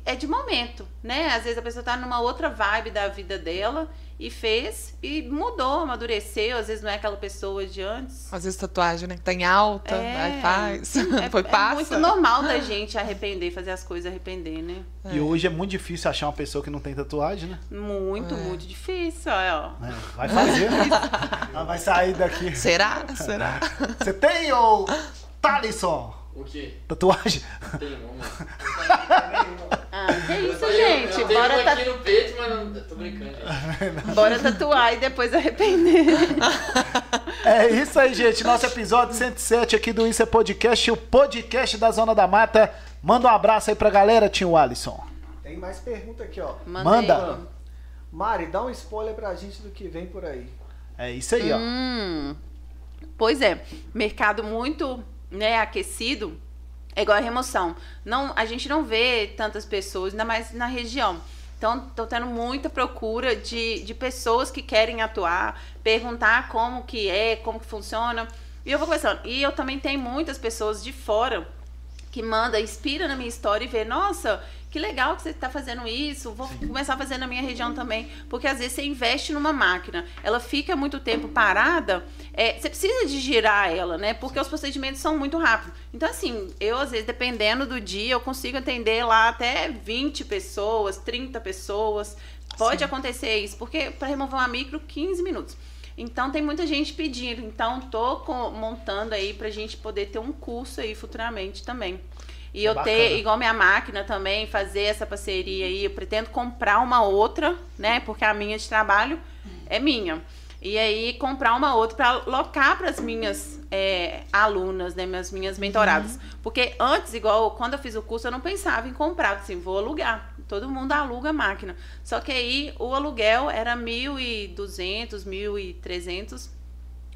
É de momento, né? Às vezes a pessoa tá numa outra vibe da vida dela e fez e mudou, amadureceu. Às vezes não é aquela pessoa de antes. Às vezes tatuagem, né? Que tá em alta, é, aí faz. É, Foi, passa. é muito normal da gente arrepender, fazer as coisas arrepender, né? É. E hoje é muito difícil achar uma pessoa que não tem tatuagem, né? Muito, é. muito difícil, ó. É, vai fazer. Ela vai sair daqui. Será? Será? Você tem, ô Thalisson? O quê? Tatuagem? Tem uma. Ah, que isso, gente? Eu Bora tá... tô brincando, gente. Bora tatuar e depois arrepender. É isso aí, gente. Nosso episódio 107 aqui do Isso é Podcast, o podcast da Zona da Mata. Manda um abraço aí pra galera, tio Alisson. Tem mais pergunta aqui, ó. Mandei. Manda. Mari, dá um spoiler pra gente do que vem por aí. É isso aí, ó. Hum, pois é, mercado muito né, aquecido, é igual a remoção. Não, a gente não vê tantas pessoas, ainda mais na região. Então, estou tendo muita procura de, de pessoas que querem atuar, perguntar como que é, como que funciona. E eu vou conversando. E eu também tenho muitas pessoas de fora que manda, inspira na minha história e vê, nossa, que legal que você está fazendo isso, vou Sim. começar a fazer na minha região também. Porque às vezes você investe numa máquina, ela fica muito tempo parada, é, você precisa de girar ela, né? Porque os procedimentos são muito rápidos. Então, assim, eu às vezes, dependendo do dia, eu consigo atender lá até 20 pessoas, 30 pessoas. Pode Sim. acontecer isso, porque para remover uma micro, 15 minutos. Então tem muita gente pedindo. Então tô montando aí pra gente poder ter um curso aí futuramente também. E é eu bacana. ter, igual minha máquina também, fazer essa parceria aí. Eu pretendo comprar uma outra, né? Porque a minha de trabalho é minha. E aí comprar uma outra para locar para as minhas é, alunas, né? Minhas, minhas mentoradas. Uhum. Porque antes, igual quando eu fiz o curso, eu não pensava em comprar, assim, vou alugar. Todo mundo aluga a máquina. Só que aí o aluguel era 1.200, 1.300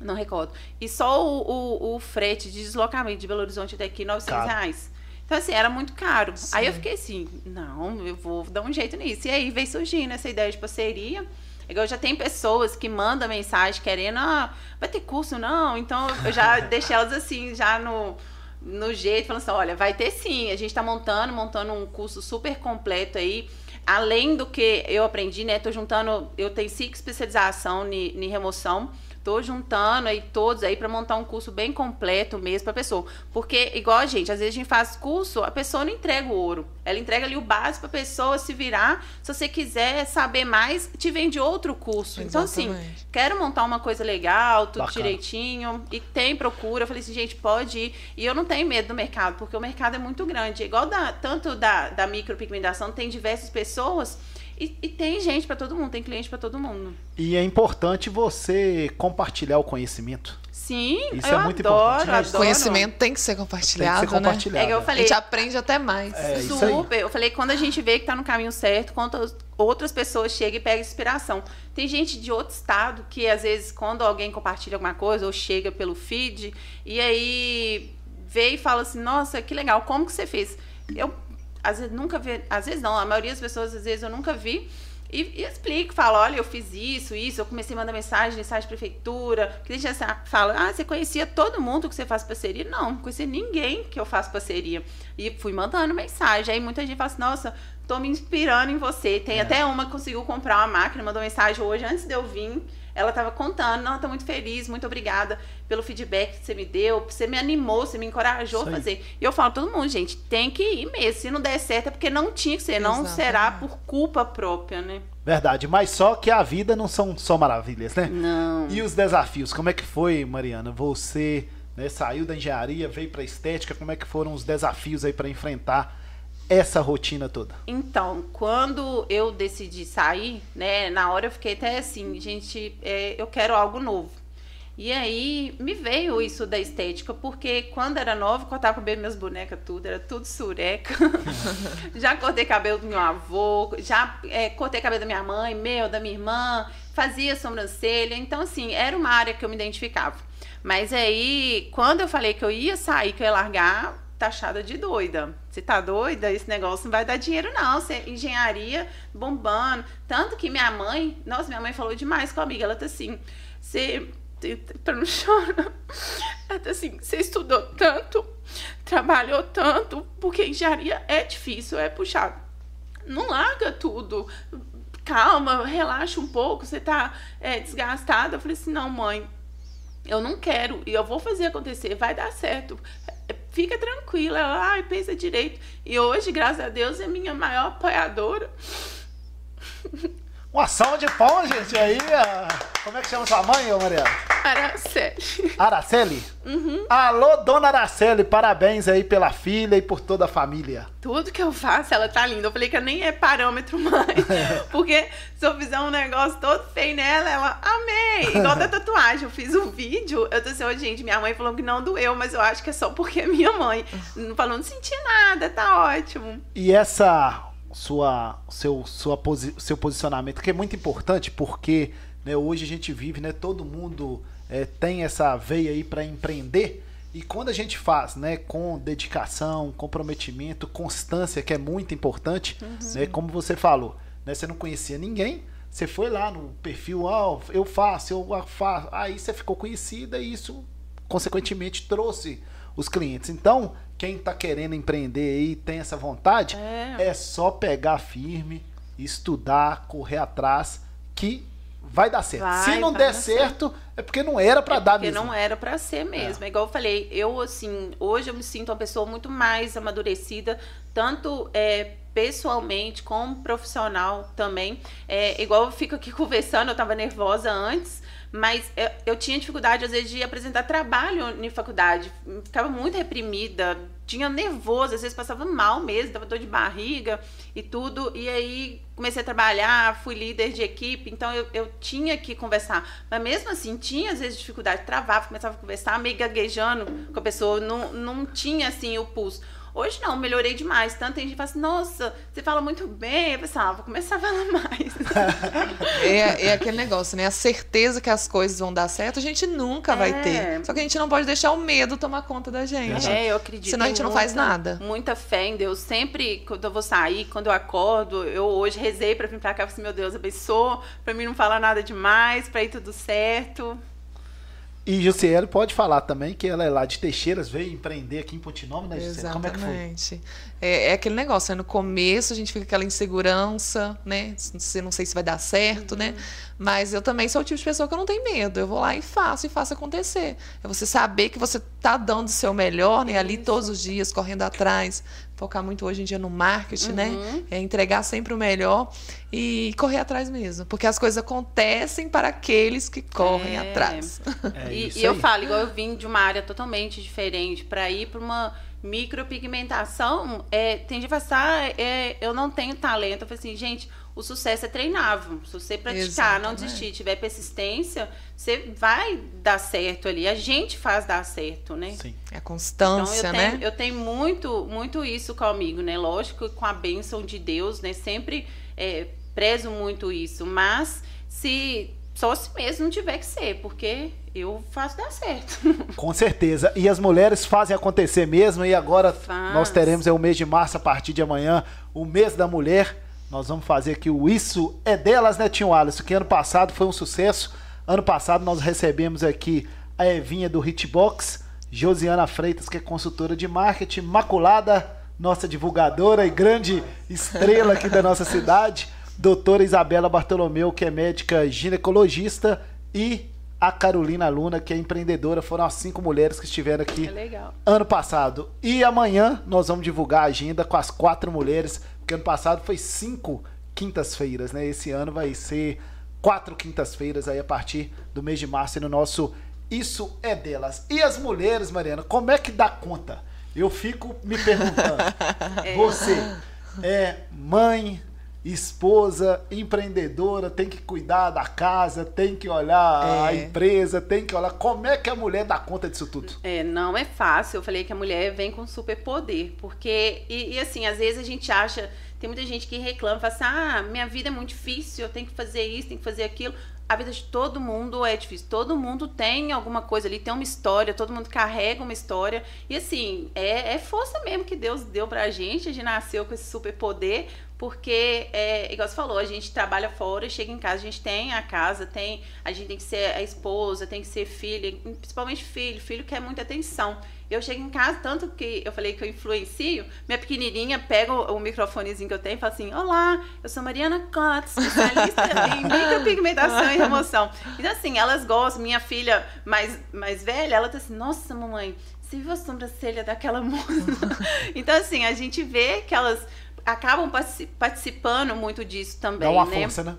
não recordo. E só o, o, o, frete de deslocamento de Belo Horizonte até aqui, 900 Caro. reais. Então, assim, era muito caro. Sim. Aí eu fiquei assim, não, eu vou dar um jeito nisso. E aí veio surgindo essa ideia de parceria. Igual já tem pessoas que mandam mensagem querendo, ah, vai ter curso não? Então eu já deixei elas assim, já no, no jeito, falando assim, olha, vai ter sim. A gente está montando, montando um curso super completo aí. Além do que eu aprendi, né? Tô juntando, eu tenho cinco especialização em remoção Tô juntando aí todos aí para montar um curso bem completo mesmo para pessoa. Porque, igual a gente, às vezes a gente faz curso, a pessoa não entrega o ouro. Ela entrega ali o básico para pessoa se virar. Se você quiser saber mais, te vende outro curso. Exatamente. Então, assim, quero montar uma coisa legal, tudo Bacana. direitinho. E tem procura. Eu falei assim, gente, pode ir. E eu não tenho medo do mercado, porque o mercado é muito grande. Igual da, tanto da, da micropigmentação, tem diversas pessoas e, e tem gente para todo mundo, tem cliente para todo mundo. E é importante você compartilhar o conhecimento. Sim, Isso eu é muito adoro, importante. Adoro. Conhecimento tem que ser compartilhado, tem que ser compartilhado né? É que eu falei, a gente aprende até mais. É, Super. Eu falei, quando a gente vê que tá no caminho certo, quando outras pessoas chegam e pegam inspiração. Tem gente de outro estado que, às vezes, quando alguém compartilha alguma coisa ou chega pelo feed, e aí vê e fala assim, nossa, que legal, como que você fez? Eu às vezes nunca vê, às vezes não, a maioria das pessoas às vezes eu nunca vi. E, e explico, falo, olha, eu fiz isso, isso, eu comecei a mandar mensagem, mensagem de prefeitura, que gente fala, ah, você conhecia todo mundo que você faz parceria? Não, não conhecia ninguém que eu faço parceria. E fui mandando mensagem, aí muita gente fala assim, nossa, tô me inspirando em você. Tem é. até uma que conseguiu comprar uma máquina, mandou mensagem hoje antes de eu vir, ela estava contando, não, tô muito feliz, muito obrigada pelo feedback que você me deu, você me animou, você me encorajou a fazer. E eu falo todo mundo, gente, tem que ir mesmo. Se não der certo é porque não tinha que ser, não será por culpa própria, né? Verdade, mas só que a vida não são só maravilhas, né? Não. E os desafios, como é que foi, Mariana? Você né, saiu da engenharia, veio para estética, como é que foram os desafios aí para enfrentar essa rotina toda? Então, quando eu decidi sair, né, na hora eu fiquei até assim, gente, é, eu quero algo novo. E aí me veio isso da estética, porque quando era nova, cortava cabelo minhas bonecas, tudo, era tudo sureca. já cortei cabelo do meu avô, já é, cortei cabelo da minha mãe, meu, da minha irmã, fazia sobrancelha. Então, assim, era uma área que eu me identificava. Mas aí, quando eu falei que eu ia sair, que eu ia largar, taxada de doida. Você tá doida? Esse negócio não vai dar dinheiro, não. Você, engenharia bombando. Tanto que minha mãe, nossa, minha mãe falou demais comigo. Ela tá assim, você. Pra não chorar. Ela tá assim, você estudou tanto, trabalhou tanto, porque engenharia é difícil, é puxado. Não larga tudo. Calma, relaxa um pouco, você tá é, desgastada. Eu falei assim, não, mãe, eu não quero e eu vou fazer acontecer, vai dar certo fica tranquila, ela, ai, pensa direito. E hoje, graças a Deus, é minha maior apoiadora. Uma salva de palmas, gente, aí. Como é que chama sua mãe, Mariana? Araceli. Araceli? Uhum. Alô, dona Araceli, parabéns aí pela filha e por toda a família. Tudo que eu faço, ela tá linda. Eu falei que nem é parâmetro mais. porque se eu fizer um negócio todo feio nela, ela, amei. Igual da tatuagem. Eu fiz um vídeo, eu tô assim, oh, gente, minha mãe falou que não doeu, mas eu acho que é só porque é minha mãe. Não falou, não senti nada, tá ótimo. E essa sua, seu, sua posi seu posicionamento, que é muito importante porque né, hoje a gente vive, né, todo mundo é, tem essa veia aí para empreender. E quando a gente faz né, com dedicação, comprometimento, constância, que é muito importante, uhum. né, como você falou, né, você não conhecia ninguém, você foi lá no perfil, oh, eu faço, eu faço, aí você ficou conhecida e isso, consequentemente, trouxe os clientes. Então, quem está querendo empreender aí tem essa vontade, é. é só pegar firme, estudar, correr atrás, que vai dar certo. Vai, Se não der certo, certo, é porque não era para é dar mesmo. Porque não era para ser mesmo. É. é. igual eu falei, eu assim, hoje eu me sinto uma pessoa muito mais amadurecida, tanto é, pessoalmente como profissional também. É, igual eu fico aqui conversando, eu estava nervosa antes, mas eu, eu, tinha dificuldade, às vezes, de apresentar trabalho na faculdade. Ficava muito reprimida, tinha nervoso, às vezes passava mal mesmo, dava dor de barriga e tudo. E aí comecei a trabalhar, fui líder de equipe, então eu, eu tinha que conversar. Mas mesmo assim, tinha às vezes dificuldade, travava, começava a conversar, meio gaguejando com a pessoa, não, não tinha assim o pulso. Hoje não, melhorei demais. Tanto tem gente que fala assim, nossa, você fala muito bem. Eu pensava, ah, vou começar a falar mais. é, é aquele negócio, né? A certeza que as coisas vão dar certo, a gente nunca é. vai ter. Só que a gente não pode deixar o medo tomar conta da gente. É, eu acredito. Senão a gente não faz nada. Muita fé em Deus. Sempre, quando eu vou sair, quando eu acordo, eu hoje rezei para vir pra cá e falei assim, meu Deus, abençoa, pra mim não falar nada demais, pra ir tudo certo. E Jussiele pode falar também que ela é lá de Teixeiras, veio empreender aqui em Pontinome, né, Jussiele? Como é que foi? É, é, aquele negócio, né? No começo a gente fica aquela insegurança, né? Você não sei se vai dar certo, né? uhum. né? Mas eu também sou o tipo de pessoa que eu não tenho medo. Eu vou lá e faço e faço acontecer. É você saber que você tá dando o seu melhor, né? Ali todos os dias, correndo atrás, focar muito hoje em dia no marketing, né? uhum. né? É entregar sempre o melhor e correr atrás mesmo. Porque as coisas acontecem para aqueles que correm é. atrás. É e, e eu falo, igual eu vim de uma área totalmente diferente para ir para uma micropigmentação, é, tem gente que fala assim, ah, é, eu não tenho talento. Eu falei assim, gente, o sucesso é treinável. Se você praticar, Exatamente. não desistir, tiver persistência, você vai dar certo ali. A gente faz dar certo, né? Sim. É a constância, então, eu né? Tenho, eu tenho muito, muito isso comigo, né? Lógico, com a bênção de Deus, né? Sempre é, prezo muito isso. Mas se só se mesmo não tiver que ser, porque eu faço dar certo. Com certeza. E as mulheres fazem acontecer mesmo. E agora Faz. nós teremos é, o mês de março, a partir de amanhã, o mês da mulher. Nós vamos fazer aqui o Isso é Delas, né, Tio Alisson? Que ano passado foi um sucesso. Ano passado nós recebemos aqui a Evinha do Hitbox, Josiana Freitas, que é consultora de marketing, Maculada, nossa divulgadora e grande estrela aqui da nossa cidade, doutora Isabela Bartolomeu, que é médica ginecologista, e a Carolina Luna, que é empreendedora. Foram as cinco mulheres que estiveram aqui é ano passado. E amanhã nós vamos divulgar a agenda com as quatro mulheres porque ano passado foi cinco quintas-feiras, né? Esse ano vai ser quatro quintas-feiras aí a partir do mês de março no nosso Isso é Delas. E as mulheres, Mariana, como é que dá conta? Eu fico me perguntando. é. Você é mãe, esposa, empreendedora, tem que cuidar da casa, tem que olhar é. a empresa, tem que olhar como é que a mulher dá conta disso tudo. É, não é fácil. Eu falei que a mulher vem com superpoder, porque e, e assim, às vezes a gente acha, tem muita gente que reclama, fala assim: "Ah, minha vida é muito difícil, eu tenho que fazer isso, tenho que fazer aquilo" a vida de todo mundo é difícil. Todo mundo tem alguma coisa ali, tem uma história, todo mundo carrega uma história. E assim, é, é força mesmo que Deus deu pra gente. A gente nasceu com esse superpoder, porque, é, igual você falou, a gente trabalha fora e chega em casa, a gente tem a casa, tem, a gente tem que ser a esposa, tem que ser filha, principalmente filho. Filho quer muita atenção. Eu chego em casa, tanto que eu falei que eu influencio, minha pequenininha pega o, o microfonezinho que eu tenho e fala assim: Olá, eu sou Mariana Cotts, especialista em micropigmentação e remoção. Então, assim, elas gostam. Minha filha mais, mais velha, ela tá assim: Nossa, mamãe, você viu a sobrancelha daquela moça? então, assim, a gente vê que elas acabam participando muito disso também. Dá uma né? força, né?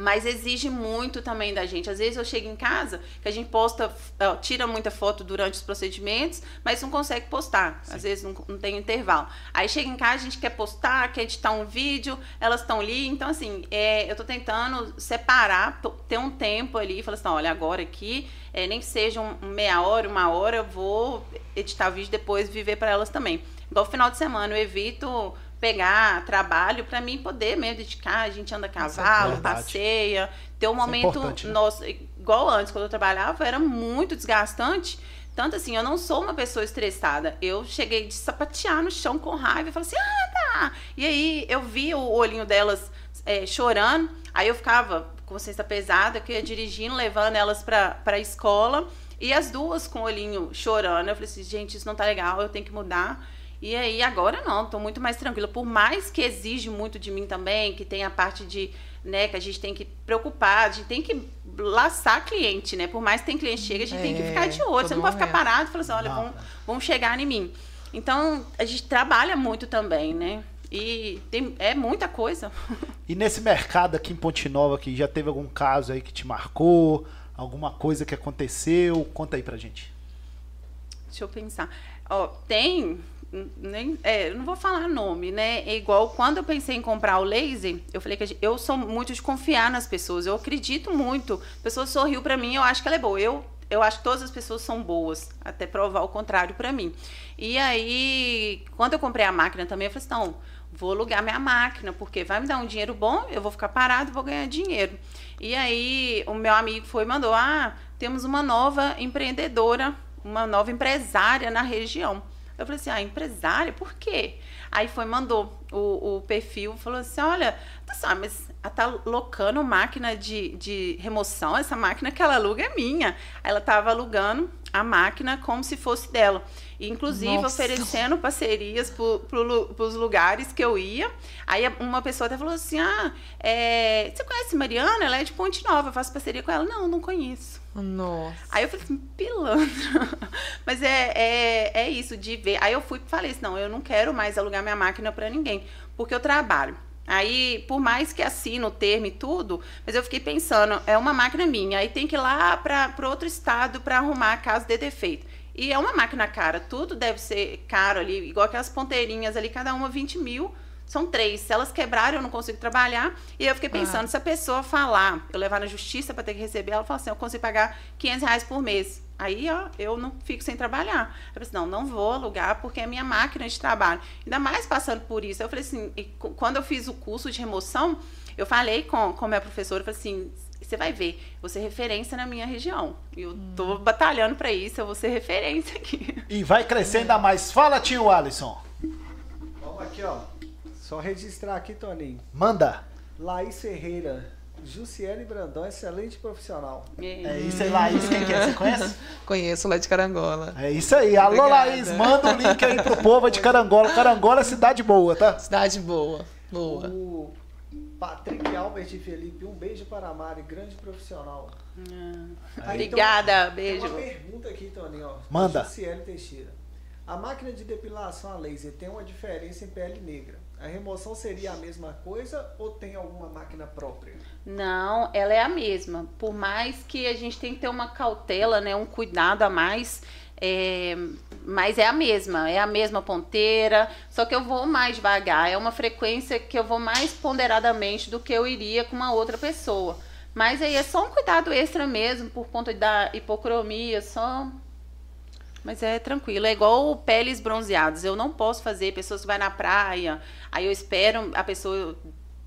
Mas exige muito também da gente. Às vezes eu chego em casa, que a gente posta, tira muita foto durante os procedimentos, mas não consegue postar. Sim. Às vezes não, não, tem intervalo. Aí chega em casa, a gente quer postar, quer editar um vídeo, elas estão ali. Então, assim, é, eu tô tentando separar, ter um tempo ali e falar assim: olha, agora aqui, é, nem que seja um, meia hora, uma hora, eu vou editar vídeo depois viver para elas também. Igual final de semana, eu evito pegar trabalho para mim poder mesmo dedicar. A gente anda a cavalo, é passeia, ter um é momento é nosso, igual antes, quando eu trabalhava, era muito desgastante. Tanto assim, eu não sou uma pessoa estressada. Eu cheguei de sapatear no chão com raiva e falei assim: ah, tá. E aí eu vi o olhinho delas é, chorando. Aí eu ficava com consciência pesada, que eu ia dirigindo, levando elas para a escola E as duas com o olhinho chorando. Eu falei assim, gente, isso não tá legal, eu tenho que mudar. E aí agora não, estou muito mais tranquila. Por mais que exige muito de mim também, que tem a parte de, né, que a gente tem que preocupar, a gente tem que laçar cliente, né? Por mais que tem cliente chega, a gente é, tem que ficar de olho. Você não pode ficar parado e falar assim, olha, vamos, vamos chegar em mim. Então, a gente trabalha muito também, né? E tem, é muita coisa. E nesse mercado aqui em Ponte Nova, que já teve algum caso aí que te marcou? Alguma coisa que aconteceu? Conta aí pra gente. Deixa eu pensar. Ó, tem nem, é, não vou falar nome, né? É igual quando eu pensei em comprar o laser, eu falei que eu sou muito de confiar nas pessoas, eu acredito muito. A pessoa sorriu para mim, eu acho que ela é boa. Eu eu acho que todas as pessoas são boas, até provar o contrário para mim. E aí, quando eu comprei a máquina também, eu falei assim, não, vou alugar minha máquina, porque vai me dar um dinheiro bom, eu vou ficar parado vou ganhar dinheiro. E aí, o meu amigo foi e mandou, ah, temos uma nova empreendedora, uma nova empresária na região. Eu falei assim, ah, empresária, por quê? Aí foi, mandou o, o perfil, falou assim, olha, tá mas tá locando máquina de, de remoção, essa máquina que ela aluga é minha. Aí ela tava alugando a máquina como se fosse dela. Inclusive Nossa. oferecendo parcerias para os lugares que eu ia. Aí uma pessoa até falou assim: Ah, é, você conhece Mariana? Ela é de Ponte Nova, eu faço parceria com ela. Não, não conheço. Nossa. Aí eu falei assim, pilantra. Mas é, é, é isso, de ver. Aí eu fui e falei assim: não, eu não quero mais alugar minha máquina para ninguém, porque eu trabalho. Aí, por mais que assine o termo e tudo, mas eu fiquei pensando, é uma máquina minha, aí tem que ir lá para outro estado para arrumar caso dê defeito. E é uma máquina cara, tudo deve ser caro ali, igual aquelas ponteirinhas ali, cada uma 20 mil. São três. Se elas quebrarem, eu não consigo trabalhar. E eu fiquei pensando, ah. se a pessoa falar, eu levar na justiça para ter que receber, ela fala assim, eu consigo pagar 500 reais por mês. Aí, ó, eu não fico sem trabalhar. Eu falei assim, não, não vou alugar porque é minha máquina de trabalho. Ainda mais passando por isso. Eu falei assim, quando eu fiz o curso de remoção, eu falei com, com minha professora, eu falei assim, você vai ver, você é referência na minha região. E eu tô hum. batalhando para isso, eu vou ser referência aqui. E vai crescer ainda mais. Fala, tio Alisson. Vamos aqui, ó. Só registrar aqui, Toninho. Manda. Laís Ferreira. Jussiele Brandão, excelente profissional. É isso aí, Laís, quem que é? Você conhece? Conheço lá de Carangola. É isso aí. Alô, Obrigada. Laís, manda o link aí pro povo de Carangola. Carangola é cidade boa, tá? Cidade boa. Boa. O Patrick Albert e Felipe, um beijo para a Mari, grande profissional. Hum. Aí, Obrigada, então, beijo. Tem uma pergunta aqui, Toninho. Ó, Manda. Jussiele Teixeira. A máquina de depilação a laser tem uma diferença em pele negra. A remoção seria a mesma coisa ou tem alguma máquina própria? Não, ela é a mesma. Por mais que a gente tenha que ter uma cautela, né, um cuidado a mais, é, mas é a mesma, é a mesma ponteira, só que eu vou mais devagar, é uma frequência que eu vou mais ponderadamente do que eu iria com uma outra pessoa. Mas aí é só um cuidado extra mesmo, por conta da hipocromia, só mas é tranquilo, é igual peles bronzeadas. Eu não posso fazer, pessoas que vai na praia, aí eu espero a pessoa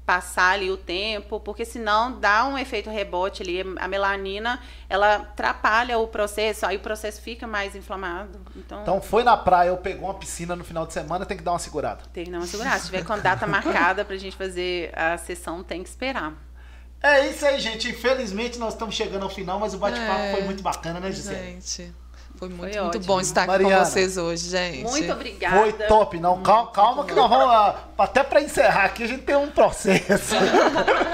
passar ali o tempo, porque senão dá um efeito rebote ali. A melanina, ela atrapalha o processo, aí o processo fica mais inflamado. Então, então foi na praia, eu pegou uma piscina no final de semana, tem que dar uma segurada. Tem que dar uma segurada. Se tiver com data marcada pra gente fazer a sessão, tem que esperar. É isso aí, gente. Infelizmente nós estamos chegando ao final, mas o bate-papo é, foi muito bacana, né, Gisele? Gente. Foi muito, Foi muito bom estar aqui Mariana, com vocês hoje, gente. Muito obrigada. Foi top. Não, calma, calma que nós vamos. Até para encerrar aqui, a gente tem um processo.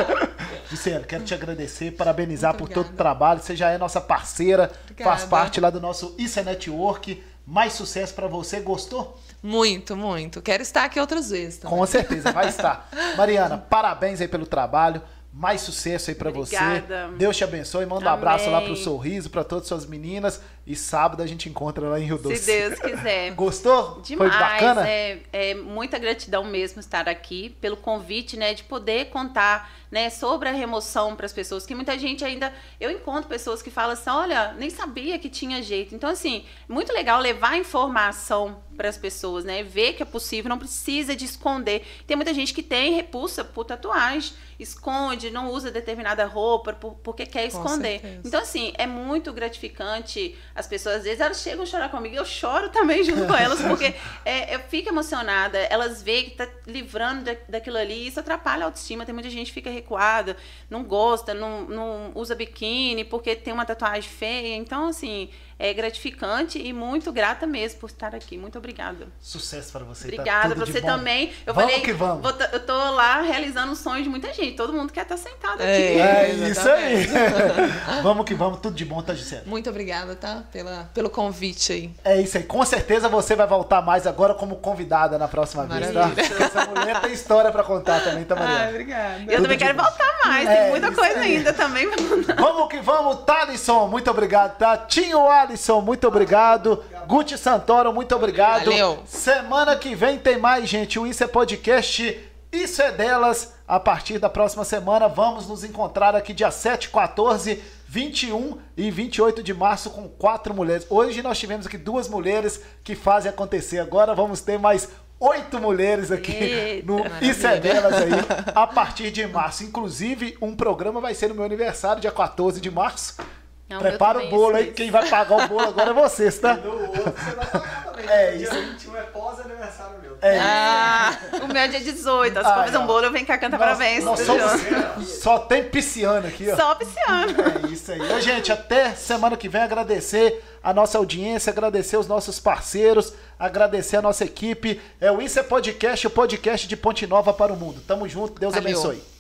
Gisele, quero te agradecer, parabenizar muito por obrigada. todo o trabalho. Você já é nossa parceira, obrigada. faz parte lá do nosso Isso é Network. Mais sucesso para você. Gostou? Muito, muito. Quero estar aqui outras vezes. Também. Com certeza, vai estar. Mariana, parabéns aí pelo trabalho. Mais sucesso aí para você. Deus te abençoe. Manda Amém. um abraço lá pro Sorriso, para todas as suas meninas. E sábado a gente encontra lá em Rio Doce. Se Deus quiser. Gostou? Demais. Foi bacana? É, é muita gratidão mesmo estar aqui pelo convite, né, de poder contar, né, sobre a remoção para as pessoas. Que muita gente ainda eu encontro pessoas que falam assim, olha, nem sabia que tinha jeito. Então assim, muito legal levar informação para as pessoas, né? Ver que é possível, não precisa de esconder. Tem muita gente que tem repulsa por tatuagem, esconde, não usa determinada roupa porque quer esconder. Então, assim, é muito gratificante as pessoas, às vezes, elas chegam a chorar comigo, eu choro também junto com elas, porque é, eu fico emocionada. Elas veem que tá livrando da, daquilo ali, isso atrapalha a autoestima. Tem muita gente que fica recuada, não gosta, não, não usa biquíni porque tem uma tatuagem feia. Então, assim, é gratificante e muito grata mesmo por estar aqui. Muito obrigada. Sucesso para você. Tá obrigada tá para você também. Eu vamos falei, que vamos. Vou, eu tô lá realizando o sonho de muita gente. Todo mundo quer estar sentado é, aqui. É, isso aí. vamos que vamos. Tudo de bom, tá, Gisele? Muito obrigada, tá? Pela, pelo convite aí. É isso aí. Com certeza você vai voltar mais agora como convidada na próxima Maravilha. vez, tá? Porque essa mulher tem história para contar também, tá, Maria? Ah, obrigada. Eu também quero bom. voltar mais. É, tem muita coisa aí. ainda também. Vamos que vamos. Thalisson, muito obrigado, tá? Tinho Alisson, muito obrigado. Guti Santoro, muito obrigado. Valeu. Semana que vem tem mais, gente. O Isso é Podcast. Isso é delas. A partir da próxima semana, vamos nos encontrar aqui dia 7, 14, 21 e 28 de março com quatro mulheres. Hoje nós tivemos aqui duas mulheres que fazem acontecer. Agora vamos ter mais oito mulheres aqui Eita, no maravilha. Isso é delas aí, a partir de março. Inclusive, um programa vai ser no meu aniversário, dia 14 de março. Não, Prepara o bolo aí, quem vai pagar o bolo agora é vocês, tá? No outro você vai pagar também. É, dia isso. 21 é pós-aniversário meu. É ah, o meu é dia 18. Se for fazer um bolo, eu venho cá cantar parabéns. Nós somos, só tem pisciano aqui, ó. Só pisciano. É isso aí. Ô, gente, até semana que vem agradecer a nossa audiência, agradecer os nossos parceiros, agradecer a nossa equipe. É o Isso é Podcast, o podcast de Ponte Nova para o Mundo. Tamo junto, Deus Valeu. abençoe.